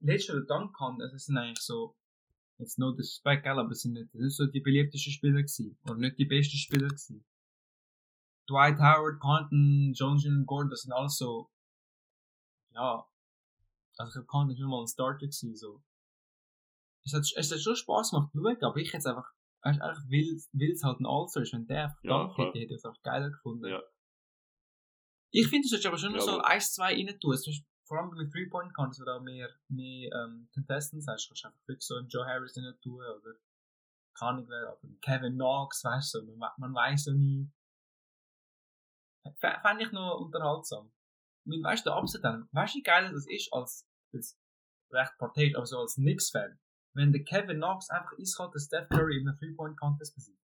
Jahr der Duncan, also es sind eigentlich so, jetzt no disrespect, gell, aber es sind nicht, das sind so die beliebtesten Spieler gewesen, oder nicht die besten Spieler gewesen. Dwight Howard, Compton, Jones und Gordon, das sind alles so, ja, also ich glaube, Compton ist nicht mal ein Starter gewesen, so. Es hat, es hat schon Spaß gemacht zu schauen, aber ich jetzt einfach, weißt, einfach will, will es halt ein All-Star ist, wenn der einfach Ja, klar. hätte, hätte ich es auch geiler gefunden. Ja. Ich finde, du solltest aber schon noch Ja, so 1, 2 rein tun. Vor allem mit Three-Point kannst du da mehr, mehr ähm, Contestants hast. Kannst du einfach wirklich so einen Joe Harris rein tun oder keine Ahnung wer, einen Kevin Knox, weißt du, man, man weiß so nie. Fände ich noch unterhaltsam. Weil, weißt du, der Upset dann, weißt du, wie geil das ist als, als recht parteiisch, aber so als Knicks-Fan, wenn der Kevin Knox einfach eiskalt den Steph Curry in einem Three-Point-Contest besiegt.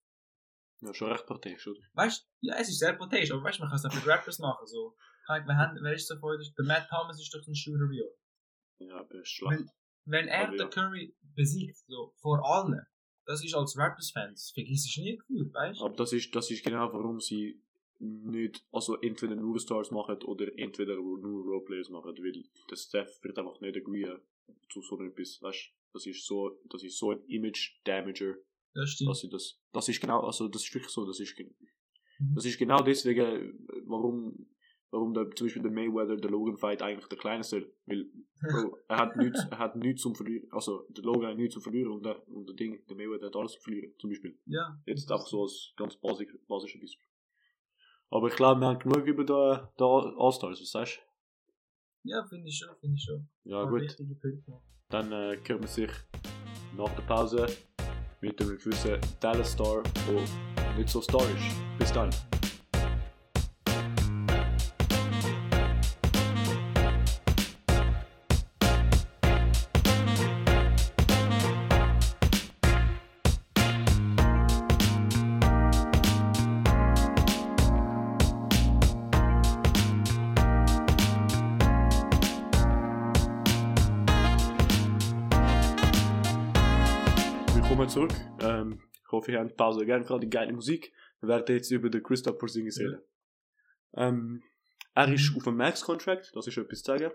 Ja, schon recht parteiisch, oder? Weißt du, ja, es ist sehr parteiisch, aber weißt du, man kann es auch für Rappers machen. So. Wir haben, wer ist so vorher? Der Matt Thomas ist doch ein Shooter wie euch. Ja, ist schlecht. Wenn, er ja. den Curry besiegt, so, vor allen, das ist als Rappers-Fans, vergiss es nie gefühlt, weißt du? Aber das ist, das ist genau, warum sie nicht, also entweder nur Stars machen oder entweder nur Roleplayers machen, weil der Steph wird einfach nicht agreeen zu so etwas, weißt du? Das ist so, das ist so ein Image-Damager, Das stimmt. dass sie das, das ist genau, also das ist wirklich so, das ist, Mhm. das ist genau deswegen, warum, warum der, zum Beispiel der Mayweather, der Logan Fight eigentlich der kleinste, weil, Bro, er hat nichts, er hat nichts zum Verlieren, also der Logan hat nichts zum Verlieren und der, und der Ding, der Mayweather hat alles zum Verlieren, zum Beispiel. Ja. Jetzt einfach so als ganz basic, basisches Beispiel. Aber ich glaube, wir haben genug über den, den All-Stars, was sagst Ja, finde ich schon, finde ich schon. du? Ja, Paar gut. Dann äh, hören wir sich nach der Pause mit einem gewissen Dallas Star, der nicht so Star ist. Bis dann. Ähm, ich hoffe, ihr habt die Pause gerne gerade die geile Musik. Wir werden jetzt über den Christoph Porzingis reden. Ähm, er ist auf einem Max-Contract, das ist etwas zu sagen.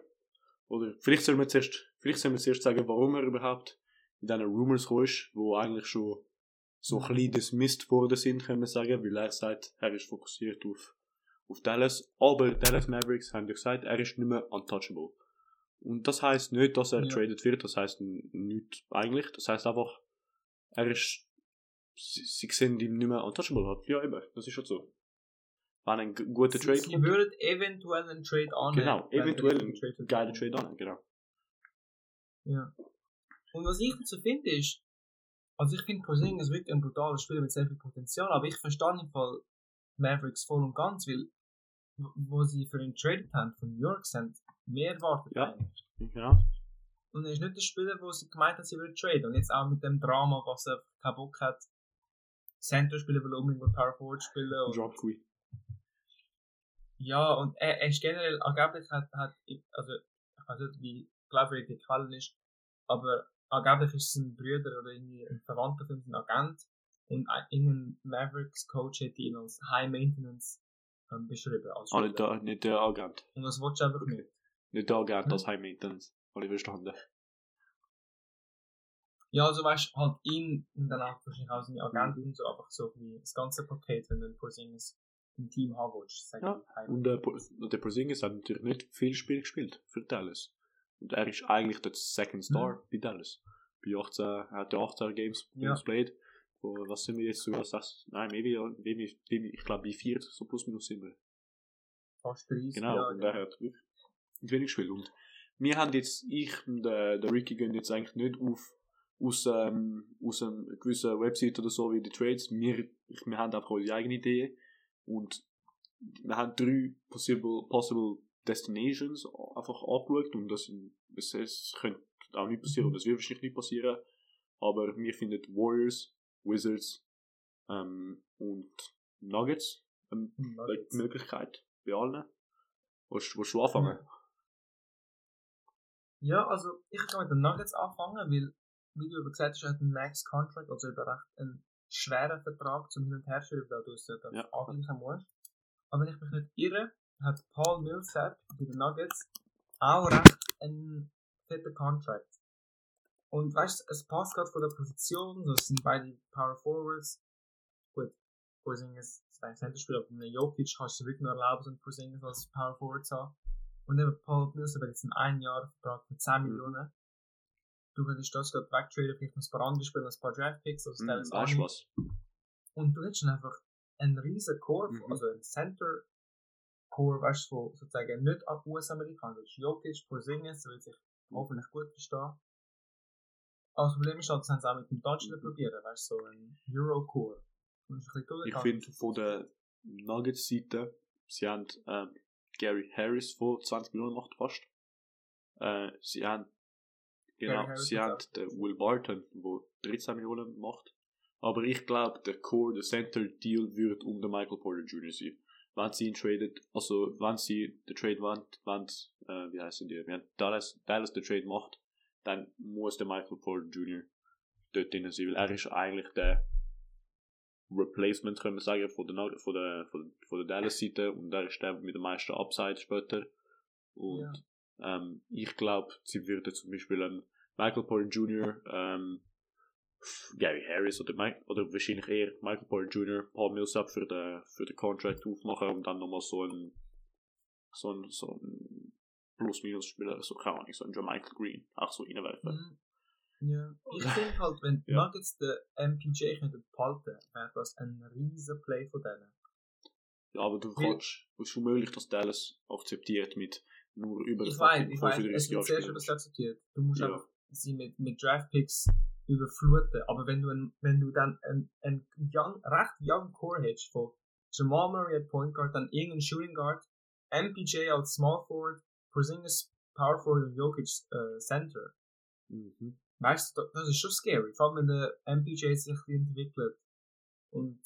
Oder vielleicht sollen wir zuerst, vielleicht sollen wir zuerst sagen, warum er überhaupt in diesen Rumors ist, wo eigentlich schon so ein bisschen dismissed worden sind, können wir sagen, weil er sagt, er ist fokussiert auf, auf Dallas. Aber Dallas Mavericks haben ja gesagt, er ist nicht mehr untouchable. Und das heißt nicht, dass er Ja. traded wird, das heißt nichts eigentlich. Das heißt einfach, er ist, sie, sie sehen ihn nicht mehr untouchable hat. Ja, eben, das ist schon so. Wenn ein guter Trade sie würden eventuell einen Trade annehmen. genau, eventuell der ein Trade kommt. Trade an, genau. Ja. Und was ich dazu finde ist, also ich finde Porzingis wirklich ein brutaler Spieler mit sehr viel Potenzial, aber ich verstehe im Fall Mavericks voll und ganz, weil wo- sie für ihn traded haben von New York sind mehr erwartet Ja. eigentlich. genau. Und er ist nicht der Spieler, wo sie gemeint haben, sie würden traden. Und jetzt auch mit dem Drama, was er keinen Bock hat, Center spielen will, unbedingt will Power Forward spielen. Und Drop Queen. Ja, und er, er ist generell, angeblich hat, hat, also, ich weiß nicht, wie glaubwürdig die Quelle ist, aber angeblich ist sein Bruder oder irgendwie ein Verwandter von ihm ein Agent und ein, irgendein Mavericks-Coach hat ihn als High Maintenance ähm, beschrieben. Als Ah, nicht der, nicht der Agent. und das willst du einfach Okay. nicht. Nicht der Agent Hm? als High Maintenance. Habe ich verstanden. Ja, also weißt halt ihn und dann auch wahrscheinlich auch seine Agenten und so, einfach so wie das ganze Paket, wenn du ein Porzingis im Team haben willst. sag Ja, ich, Und der, der Porzingis hat natürlich nicht viel Spiel gespielt für Dallas. Und er ist eigentlich der Second Star bei Dallas. Bei 18, er hat ja 18 Games Ja. Played. Wo, was sind wir jetzt sogar? Sechs, nein, maybe, maybe, maybe ich glaube bei 4, so plus minus sind wir. Fast 30 Genau, Jahre. und er hat wirklich wenig gespielt. Und wir haben jetzt, ich und der, der Ricky gehen jetzt eigentlich nicht auf aus, ähm, aus einer gewissen Website oder so wie die Trades. Wir, wir haben einfach unsere eigene Idee und wir haben drei possible, possible Destinations einfach angeschaut und das, das, das könnte auch nicht passieren und das wird wahrscheinlich nicht passieren. Aber wir finden Warriors, Wizards ähm, und Nuggets eine Nuggets. Möglichkeit bei allen. Willst, willst du anfangen? Ja, also ich kann mit den Nuggets anfangen, weil, wie du eben gesagt hast, hat einen Max-Contract, also über recht einen schweren Vertrag zum Hin- und Herstellen, weil du es ja dann Ja. angleichen musst. Aber wenn ich mich nicht irre, hat Paul Millsap bei den Nuggets auch recht einen fetten Contract. Und weißt du, es passt gerade von der Position, so sind beide Power Forwards. Gut, Porzingis ist ein Centerspieler, aber mit einem Jokic kannst du wirklich nur erlauben, so einen Porzingis als Power Forward zu haben. Und eben Paul Millsap hat jetzt einen ein Jahr Vertrag von 10 Mhm. Millionen. Du könntest das gerade wegtraden, vielleicht noch ein paar andere Spieler, ein paar Draftpicks, also Mhm, Dallas du Army. was? Und du hättest einfach einen riesen Core, Mhm. also einen Center Core, weißt du, von sozusagen nicht ab US-Amerikaner. Das ist Jokic, Porzingis, der wird sich hoffentlich gut verstehen. Aber das Problem ist halt, das haben sie auch mit dem Deutschen Mhm. probieren, weißt du, so ein Euro-Core. Ich finde von der Nuggets-Seite, sie haben ähm, Gary Harris von 20 Millionen macht fast. Äh, sie haben genau, Gary Harris sie hat haben den Will Barton, wo 13 Millionen macht. Aber ich glaube, der Core, der Center Deal wird um den Michael Porter Jr. sein. Wenn sie ihn tradet, also wenn sie den Trade wollen, wenn, äh, wie heißen die, wenn Dallas, Dallas den Trade macht, dann muss der Michael Porter Jr. dort drin sein, weil er ist eigentlich der Replacement, können wir sagen, von der, von der, von der, der Dallas-Seite und er ist der mit der meisten Upside später. Und ähm, ich glaube, sie würden zum Beispiel einen Michael Porter Jr., ähm, Gary Harris oder, Mike, oder wahrscheinlich eher Michael Porter Jr., Paul Millsap für den, für den Contract aufmachen und dann nochmal so ein, so ein, so ein Plus-Minus-Spieler, so keine Ahnung, so ein Michael Green, auch so reinwerfen. Mhm. Ja. Ich finde halt, wenn die Ja. Nuggets den MPJ könnten behalten, wäre das ein riesen Play von denen. Ja, aber du kannst, es ist unmöglich, dass Dallas akzeptiert mit nur über Ich weiß, ich weiß, 35 es wird sehr schön, dass akzeptiert. Du musst Ja. einfach sie mit, mit Draftpicks überfluten. Aber wenn du, ein, wenn du dann ein, ein young, recht young Core hättest von Jamal Murray at Point Guard, dann irgendein Shooting Guard, MPJ als Small Forward, Porzingis Power Forward und Jokic äh, Center. Mhm. Weißt du, das ist schon scary. Vor allem, wenn der MPJ sich entwickelt und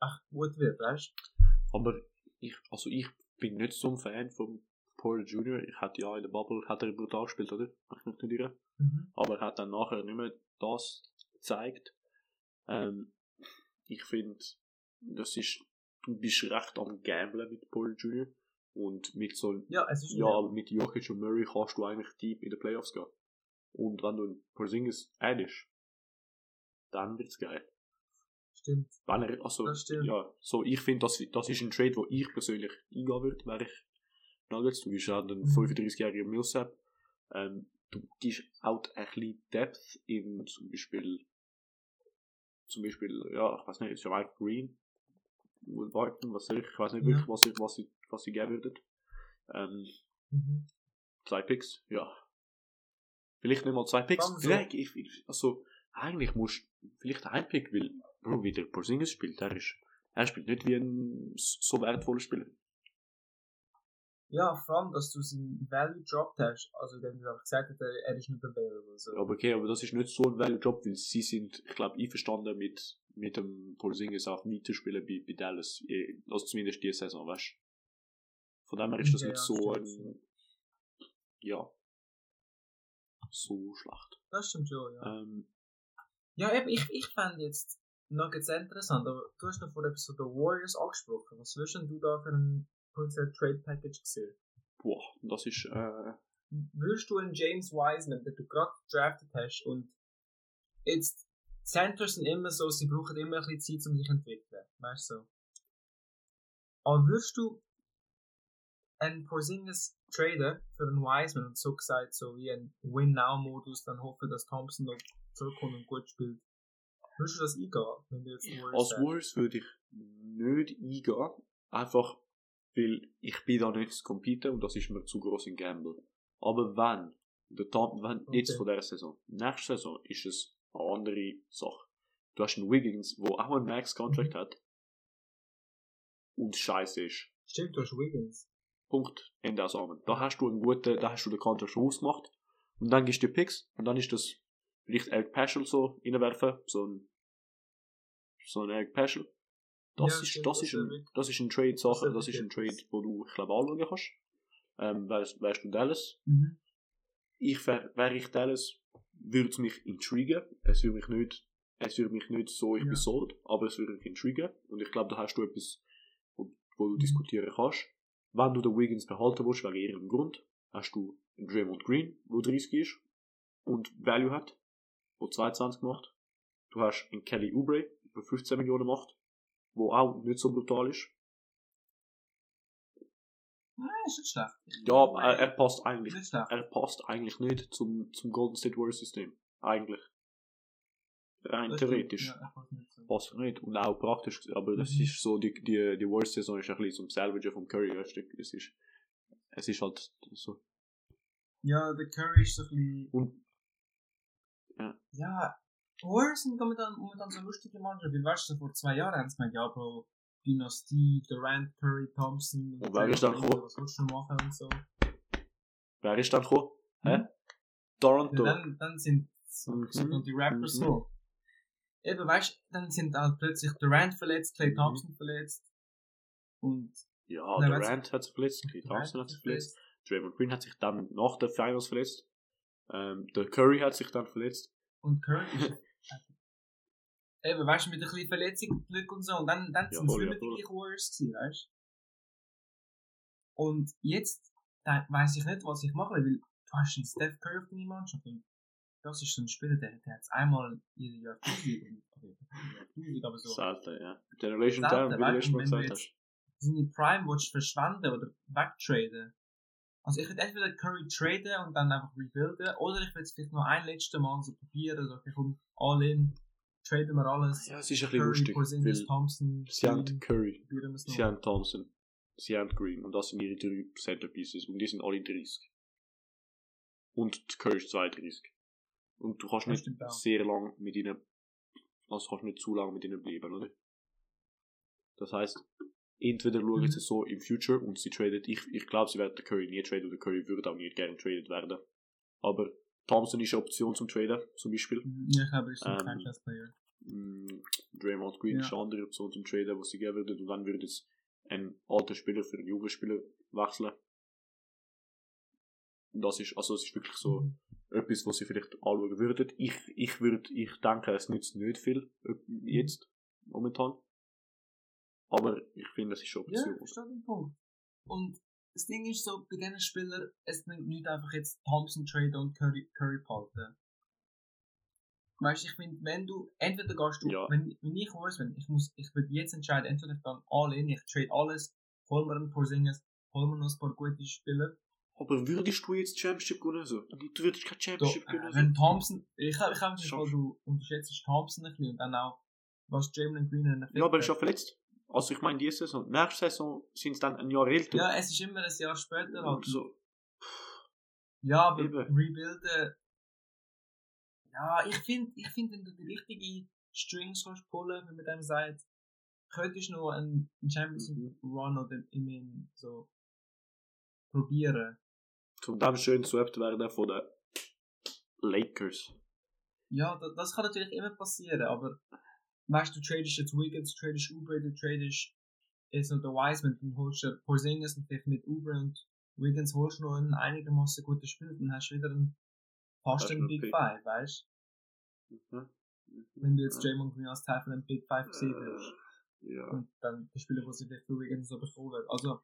echt gut wird, weißt du? Aber ich, also ich bin nicht so ein Fan von Porter Jr. Ich hatte ja in der Bubble, hat er brutal gespielt, oder? Ich mich nicht irre. Mhm. Aber er hat dann nachher nicht mehr das gezeigt. Ähm, ich finde, das ist, du bist recht am Gamblen mit Porter Jr. Und mit so, Ja, es ist ja, aber mit Jokic und Murray kannst du eigentlich deep in den Playoffs gehen. Und wenn du einen Porzingis addest, dann wird's geil. Stimmt. Wenn er, also, Das stimmt. ja, so, ich finde, das, das ist ein Trade, wo ich persönlich eingehen würde, wäre ich Nuggets. Du bist ja ein Mhm. 35-jähriger Millsap. Ähm, du gibst auch ein bisschen Depth in zum Beispiel, zum Beispiel, ja, ich weiß nicht, Jamal Green. Will was soll ich, ich weiß nicht wirklich, was ich, was ich, was ich geben würde. Ähm, Mhm. zwei Picks, ja. Vielleicht nicht mal zwei Picks. So. Vielleicht, ich, also, eigentlich musst du vielleicht ein Pick, weil, Bro, wie der Porzingis spielt, er ist, er spielt nicht wie ein so wertvoller Spieler. Ja, vor allem, dass du seinen Value dropped hast. Also, indem du einfach gesagt hast, er ist nicht available. So. Aber okay, aber das ist nicht so ein value Job, weil sie sind, ich glaube, einverstanden mit, mit dem Porzingis auch weiterspielen bei, bei Dallas. Eh, Also zumindest diese Saison, weißt du. Von dem her ist das Ja, nicht ja, so ein, ja, so schlecht. Das stimmt schon, ja. Ähm, Ja, eben, ich, ich fände jetzt Nuggets sehr interessant, aber du hast noch vor der Episode Warriors angesprochen. Was würdest denn du da für ein potenziell Trade Package sehen? boah, das ist, äh, Würdest du einen James Wiseman, den du gerade drafted hast, und jetzt Centers sind immer so, sie brauchen immer ein bisschen Zeit, um sich zu entwickeln. Weißt du so. Aber würdest du einen Porzingis traden für einen Wiseman und so gesagt, so wie ein Win-Now-Modus, dann hoffen, dass Thompson noch zurückkommt und gut spielt? Würdest du das eingehen, wenn du jetzt Warriors Als? Warriors würde ich nicht eingehen. Einfach, weil ich bin da nicht zu competen und das ist mir zu groß ein Gamble. Aber wenn, der Tom, wenn Okay. jetzt von dieser Saison, nächste Saison ist es eine andere Sache. Du hast einen Wiggins, der auch einen Max-Contract hat und scheiße ist. Stimmt, du hast Wiggins. Punkt. Ende aus Armen. Da hast du einen guten, da hast du den Contract schon ausgemacht. Und dann gibst du dir Picks und dann ist das vielleicht Eric Paschal so reinwerfen, so ein, so ein Eric Paschal. Das Ja, ist, stimmt, das ist ein, das ist ein Trade-Sache, das ist ein Trade, wo du, ich glaube, anschauen kannst. Ähm, wärst, wärst du Dallas? Mhm. Ich wär, wär ich Dallas, würde es mich intrigen. Es würde mich nicht, es würde mich nicht so, ich Ja. bin sold, aber es würde mich intrigen. Und ich glaube, da hast du etwas, wo, wo du Mhm. diskutieren kannst. Wenn du den Wiggins behalten willst, wegen ihrem Grund, hast du einen Draymond Green, der 30 ist und Value hat, der 22 macht. Du hast einen Kelly Oubre, der 15 Millionen macht, auch nicht so brutal ist. Nein, ist nicht schlecht. Ja, er, er passt eigentlich Nicht er passt eigentlich nicht zum, zum Golden State Warriors System. Eigentlich. Rein Das theoretisch. Ja, er passt nicht. Passt nicht. Und auch praktisch. Aber das Mhm. ist so, die, die, die Warriors Saison ist ein bisschen zum Salvagen vom Curry. Weißt du? Es ist, es ist halt so. Ja, der Curry ist so ein bisschen. Und, Ja, Warriors sind momentan, momentan so lustige Mannschaft. Wie weißt du, vor zwei Jahren haben sie gemeint, ja, Bro, Dynastie, Durant, Curry, Thompson. Und wer ist dann gekommen? Was willst du machen und so. wer ist dann gekommen? Hä? Mhm. Toronto. Ja, dann, dann sind, so, Mhm. die Rappers Mhm. so. Eben, weißt du, dann sind halt plötzlich Durant verletzt, Clay Mhm. Thompson verletzt. Und ja, Nein, Durant hat sich verletzt. Clay Thompson hat sich verletzt. Draymond Green hat sich dann nach der Finals verletzt. Ähm, der Curry hat sich dann verletzt. Und Curry ist. Eben, weißt du, mit ein bisschen Verletzungsglück und so. Und dann, dann Ja, sind es nicht mehr die gleichen Warriors gewesen, weißt du? Und jetzt weiss ich nicht, was ich mache, weil du hast einen Steph Curry auf deiner Mannschaft. Und das ist so ein Spieler, der, der hat es einmal in der Jahrtausend. Okay, Jahrtausend, aber so. Selten, ja. Generation Time, wie du du gesagt hast. seine Prime willst verschwenden oder wegtraden. Also ich würde entweder Curry traden und dann einfach rebuilden, oder ich würde es vielleicht noch ein letztes Mal so probieren, so okay, komm, all in, traden wir alles. Ja, es ist ein bisschen Curry, lustig. Porzingis, Weil Thompson, sie haben Green, Curry, es noch. sie haben Thompson, sie haben Green und das sind ihre drei Centerpieces und die sind alle 30. Und Curry ist 32. Und du kannst Das nicht sehr lang mit ihnen, also kannst nicht zu lange mit ihnen bleiben, oder? Das heißt, entweder schauen Mhm. sie so im Future und sie traden, ich, ich glaube, sie werden den Curry nie traden, oder Curry würde auch nicht gerne traded werden. Aber Thompson ist eine Option zum Traden, zum Beispiel. Mhm, Ja, ich glaube, ist ein Ähm, Franchise-Player. Mm, Draymond Green Ja. ist eine andere Option zum Traden, was sie geben würden. Und dann würde es ein alter Spieler für einen jungen Spieler wechseln. Und das ist, also es ist wirklich so Mhm. etwas, was sie vielleicht anschauen würden. Ich, ich würde, ich denke, es nützt nicht viel, äh, jetzt, momentan. Aber ich finde, es ist schon Ja, Option. ich verstehe den Punkt. Und das Ding ist so, bei diesen Spielern, es bringt nicht einfach jetzt Thompson traden und Curry, Curry behalten. Weißt du, ich finde, wenn du, entweder gehst du, Ja. wenn, wenn ich weiß, wenn ich muss, ich würde jetzt entscheiden, entweder ich dann all in, ich trade alles, hol mir einen Porzingis, hol mir noch ein paar gute Spieler. Aber würdest du jetzt Championship gewinnen? So? Du würdest kein Championship äh, gewinnen. wenn Thompson, ich habe ich hab das Schaffst. Gefühl, du unterschätzt Thompson ein bisschen und dann auch, was Jalen Green einen Effekt Ja, aber er ist ja verletzt. Also ich meine, diese Saison. Nächste Saison sind es dann ein Jahr älter. Ja, es ist immer ein Jahr später halt. Und so. Ja, aber Eben. rebuilden. Ja, ich finde, ich find, wenn du die richtigen Strings kannst pullen, wie man dem sagt, könntest du noch einen Champions Mhm. Run oder in so probieren. Zum dem schön swept werden von den Lakers. Ja, das, das kann natürlich immer passieren, aber weißt du, tradest jetzt Wiggins, tradest Uber, du tradest jetzt noch der Wiseman, dann holst du Porzingis und vielleicht mit Uber und Wiggins holst du noch einen einigermaßen guten Spiel, dann hast du wieder einen fast Hast einen Big. Five, weißt du? Mhm. Wenn du jetzt Draymond Green als Teil von einem Big Five gesehen würdest. Äh, ja. Und dann die Spieler, die sie vielleicht für Wiggins so bekommen. Also,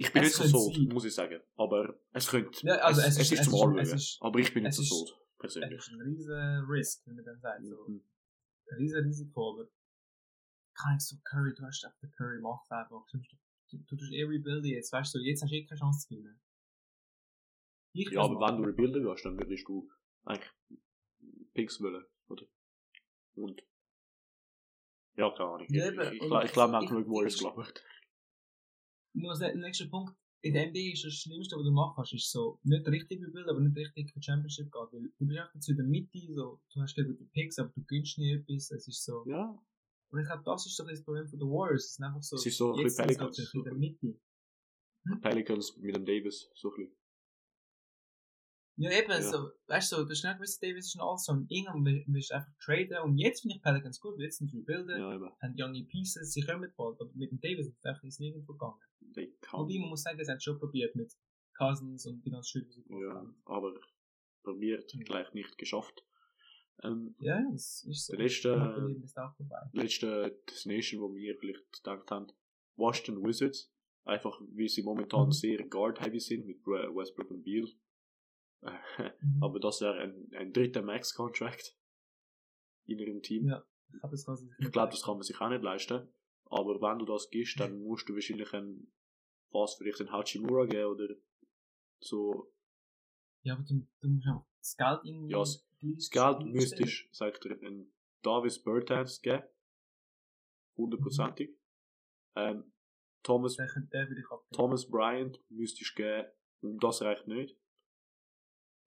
Ich bin Es nicht so sold, sein. muss ich sagen. Aber es könnte. Ja, also es, es es, ist- es zum ist- Anschauen. es ist- aber ich bin nicht es so sold, es persönlich. ist ein riesen Risk, wie man dann sagt. So. Mhm. Riesen Risiko, aber kann ich so Curry, du hast einfach den Curry macht einfach. Du, du tust eh rebuilden jetzt, weißt du, jetzt hast du eh keine Chance zu gewinnen. Ich Ja, aber wenn du machen. rebuilden gehst, dann würdest du eigentlich Picks wollen, oder? Und. Ja, keine Ahnung. Ja, ich ich, ich, ich glaube, man hat genug Warriors gelabert. Nur der nächste Punkt. In der NBA ist das Schlimmste, was du machen kannst, ist so, nicht richtig rebuilden, aber nicht richtig für die Championship gehen. Weil du bist einfach in der Mitte, so, du hast ja gute Picks, aber du gönnst nie etwas. Es ist so. Ja, Und ich glaube, das ist doch das Problem von den Warriors. Es ist einfach so. Es ist so ein bisschen Pelicans, in der. Mitte. Pelicans mit dem Davis, so ein bisschen. Ja, eben, Ja. so, weißt du, du hast nicht gewusst, Davis ist so. Und irgendwann will- willst du einfach traden. Und jetzt finde ich Pelicans gut, weil jetzt sind sie rebuilden, Ja, eben. haben junge Pieces, sie kommen bald. Aber mit dem Davis ist es einfach ins Nirgendwo gegangen. Wobei, man muss sagen, es schon probiert mit Cousins und die ganzen Schüler, die sie Ja, haben. aber probiert, Mhm. gleich nicht geschafft. Ähm, Ja, das ist so. Der letzte- vorbei. letzte Destination, wo wir vielleicht gedacht haben, Washington Wizards. Einfach, wie sie momentan Mhm. sehr guard-heavy sind mit Westbrook und Beal. Mhm. Aber das wäre ein, ein dritter Max-Contract in ihrem Team. Ja, ich glaube, das glaube, das kann man sich auch nicht leisten. Aber wenn du das gibst, dann musst du wahrscheinlich ein, fast vielleicht einen Hachimura geben oder so. Ja, aber du, du musst auch das Geld irgendwie. Ja, das- Das Geld müsstest, sagt er, einen Davis Bertans geben. Hundertprozentig. Ähm, Thomas. Thomas Bryant müsstest du geben, und das reicht nicht.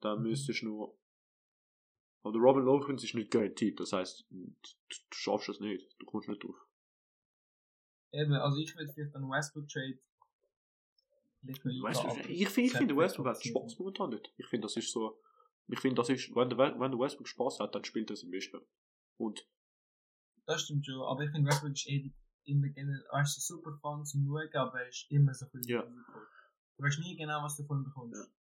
Dann müsstest du nur. Aber der Robin Lawrence ist nicht guaranteed, das heißt, du, du schaffst das nicht, du kommst nicht drauf. Eben, also ich würde vielleicht einen Westbrook Trade. Aber ich finde, ich finde Westbrook hat. Spaß momentan nicht. Ich finde, das ist so, ich finde, das ist, wenn der, wenn der Westbrook Spaß hat, dann spielt er es am besten. Und, Das stimmt schon, aber ich finde Westbrook ist eh immer generell, weißt du, super fun zum Schauen, aber er ist immer so ein bisschen Ja. Du weißt nie genau, was du von ihm bekommst. Ja.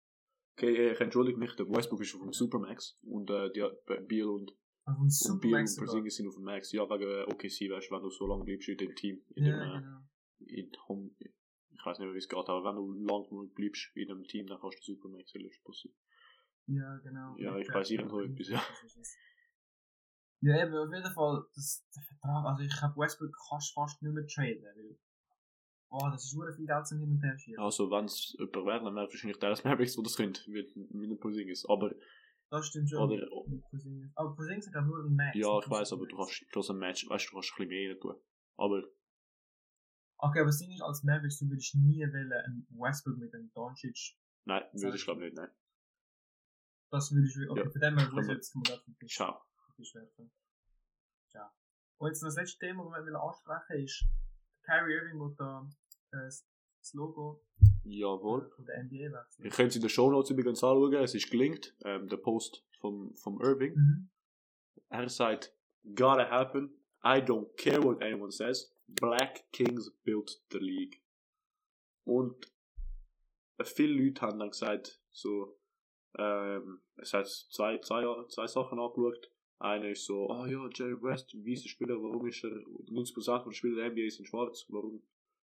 Okay, ich entschuldige mich, der Westbrook ist auf dem Supermax und, äh, die, Beal und Und Bier und. Porzingis sind auf dem Max. Ja, wegen äh, OKC, weißt du, wenn du so lange bleibst in dem Team, in Ja, dem, äh, genau. in Home, ich weiß nicht mehr, wie es geht, aber wenn du lang genug bleibst in einem Team, dann kannst du Supermax passieren. Ja, genau. Ja, ich weiss irgendwo etwas, ja. Ja, eben, auf jeden Fall, das, der Vertrag, also ich habe Westbrook kannst fast nicht mehr traden, weil, oh, das ist super viel Geld zum Hin und Her schieben. Also, wenn es jemand wäre, dann wäre wahrscheinlich Dallas Mavericks, die das könnte, mit, mit dem Porzingis. Aber, Das stimmt schon. oder, Mit Porzingis. Aber Porzingis hat nur einen Max. ja, ich weiß, aber du kannst trotzdem ein Match, weißt du, du kannst ein bisschen mehr tun. Aber, Okay, aber das Ding ist, als Mavericks, du würdest nie wollen, einen Westbrook mit einem Doncic. nein, würde ich glaube nicht, nein. Das würde ich okay, Ja. her Können wir- jetzt kommen wir auf den Tisch. Ciao. Tisch. Ciao. Und jetzt das letzte Thema, das wir ansprechen ist, Kyrie Irving, wo da äh, das Logo Jawohl. von der NBA wechselt. Ihr könnt es in den Shownotes übrigens anschauen, es ist gelingt, ähm, der Post vom, vom Irving. Mhm. Er sagt, gotta happen, I don't care what anyone says, Black Kings built the league. Und viele Leute haben dann gesagt, so, ähm, es hat zwei, zwei, zwei Sachen angeschaut. Einer ist so, ah ja, Jerry West, ein weißer Spieler, warum ist er, 90% von den Spielern der NBA sind schwarz, warum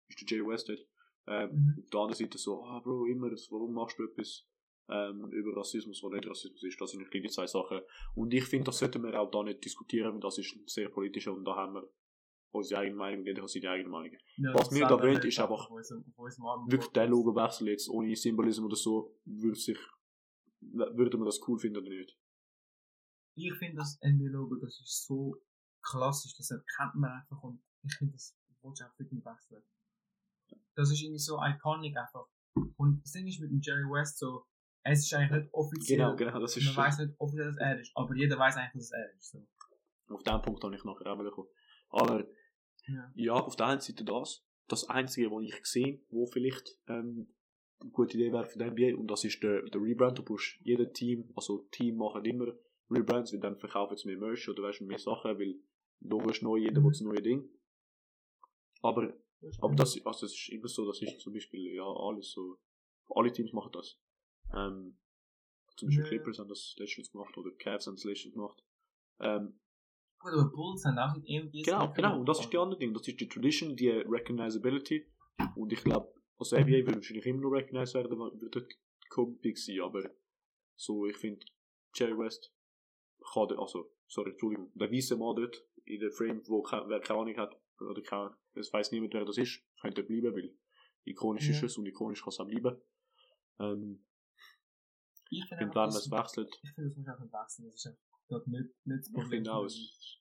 ist der Jerry West dort? Ähm, Mhm. Auf der anderen Seite so, ah Bro, immer, das, warum machst du etwas ähm, über Rassismus, was nicht Rassismus ist? Das sind nicht die zwei Sachen. Und ich finde, das sollten wir auch da nicht diskutieren, weil das ist sehr politisch und da haben wir unsere eigene Meinung, jeder hat seine eigene Meinung. Ja, Was mir da brennt, wir ist einfach unserem- auf unserem Abend- Wirklich der Logowechsel jetzt, ohne Symbolismus oder so, würde sich, würde man das cool finden oder nicht? Ich finde das NBA-Logo, das ist so klassisch, das erkennt man einfach und ich finde, das wollte auch wirklich nicht wechseln. Das ist irgendwie so iconic einfach. Und das Ding ist mit dem Jerry West so, es ist eigentlich nicht offiziell. Genau, genau, das ist Man weiß nicht offiziell, dass er ist, aber jeder weiß eigentlich, dass er ist. So. auf den Punkt habe ich nachher auch gekommen. Aber Ja. ja, auf der einen Seite das, das Einzige, was ich sehe, wo vielleicht ähm, eine gute Idee wäre für die NBA, und das ist der, der Rebrand. Du musst jedem Team, also Team machen immer Rebrands, weil dann verkaufen sie mehr Merch oder weißt, mehr Sachen, weil du wirst neu, jeder will das neue Ding. Aber Aber das, also das ist immer so, das ist zum Beispiel, ja, alles so, alle Teams machen das. Ähm, zum Beispiel. Clippers haben das letztens gemacht oder Cavs haben das letztens gemacht. Ähm, Gut, aber Bulls haben auch irgendwie genau, genau, und das ist die andere Ding, das ist die Tradition, die Recognizability. Und ich glaube, also NBA wird wahrscheinlich immer noch recognized werden, weil- wird dort big sein, aber so, ich finde, Jerry West kann, der- also, sorry, Entschuldigung, der weiße Mann dort in der Frame, wo ke- wer keine Ahnung hat, oder keine, es weiß niemand, wer das ist, könnte bleiben, weil ikonisch ist Ja. es und ikonisch kann es auch bleiben. Ähm, Ich finde einfach, wenn das- wechselt, ich finde, das muss auch nicht wechseln. Das ist einfach dort nicht, nicht das ich Problem. finde auch, es,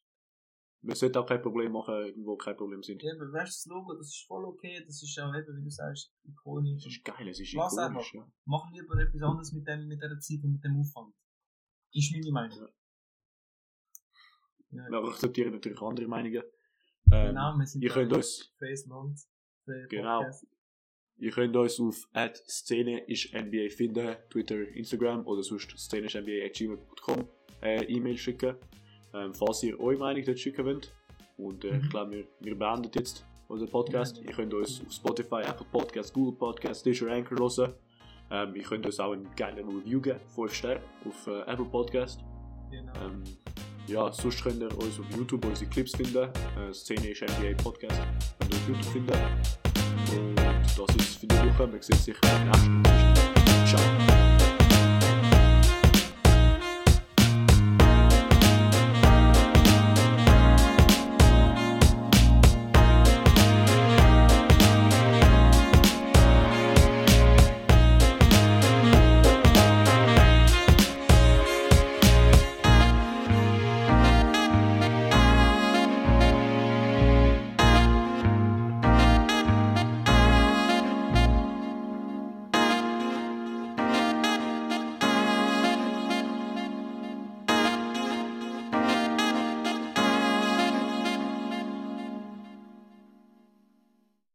man sollte auch kein Problem machen, wo kein Problem sind. Ja, aber weißt das Logo, das ist voll okay, das ist auch eben, wie du sagst, ikonisch. Es ist geil, es ist Lass ikonisch, einfach. ja. Mach lieber etwas anderes mit, dem, mit dieser Zeit und mit dem Aufwand. Ist meine Meinung. Ja. Wir akzeptieren natürlich andere Meinungen. Ähm, genau, wir sind ihr könnt uns- Land. Genau. Podcast. Ihr könnt uns auf Szene ist NBA finden, Twitter, Instagram oder sonst Szene ist NBA.gmail.com äh, E-Mail schicken, ähm, falls ihr eure Meinung dort schicken wollt. Und äh, Mhm. ich glaube, wir, wir beenden jetzt unseren Podcast. Ja. Ihr könnt uns auf Spotify, Apple Podcasts, Google Podcasts, Stitcher, Anchor hören. Ähm, ihr könnt uns auch einen geilen Review geben, 5 Sterne auf äh, Apple Podcast. Genau. Ähm, ja, sonst könnt ihr uns auf YouTube unsere Clips finden. Äh, Szene ist NBA Podcast. Könnt ihr auf YouTube finden. Und das ist es für die Woche. Wir sehen uns sicher beim nächsten Mal. Ciao.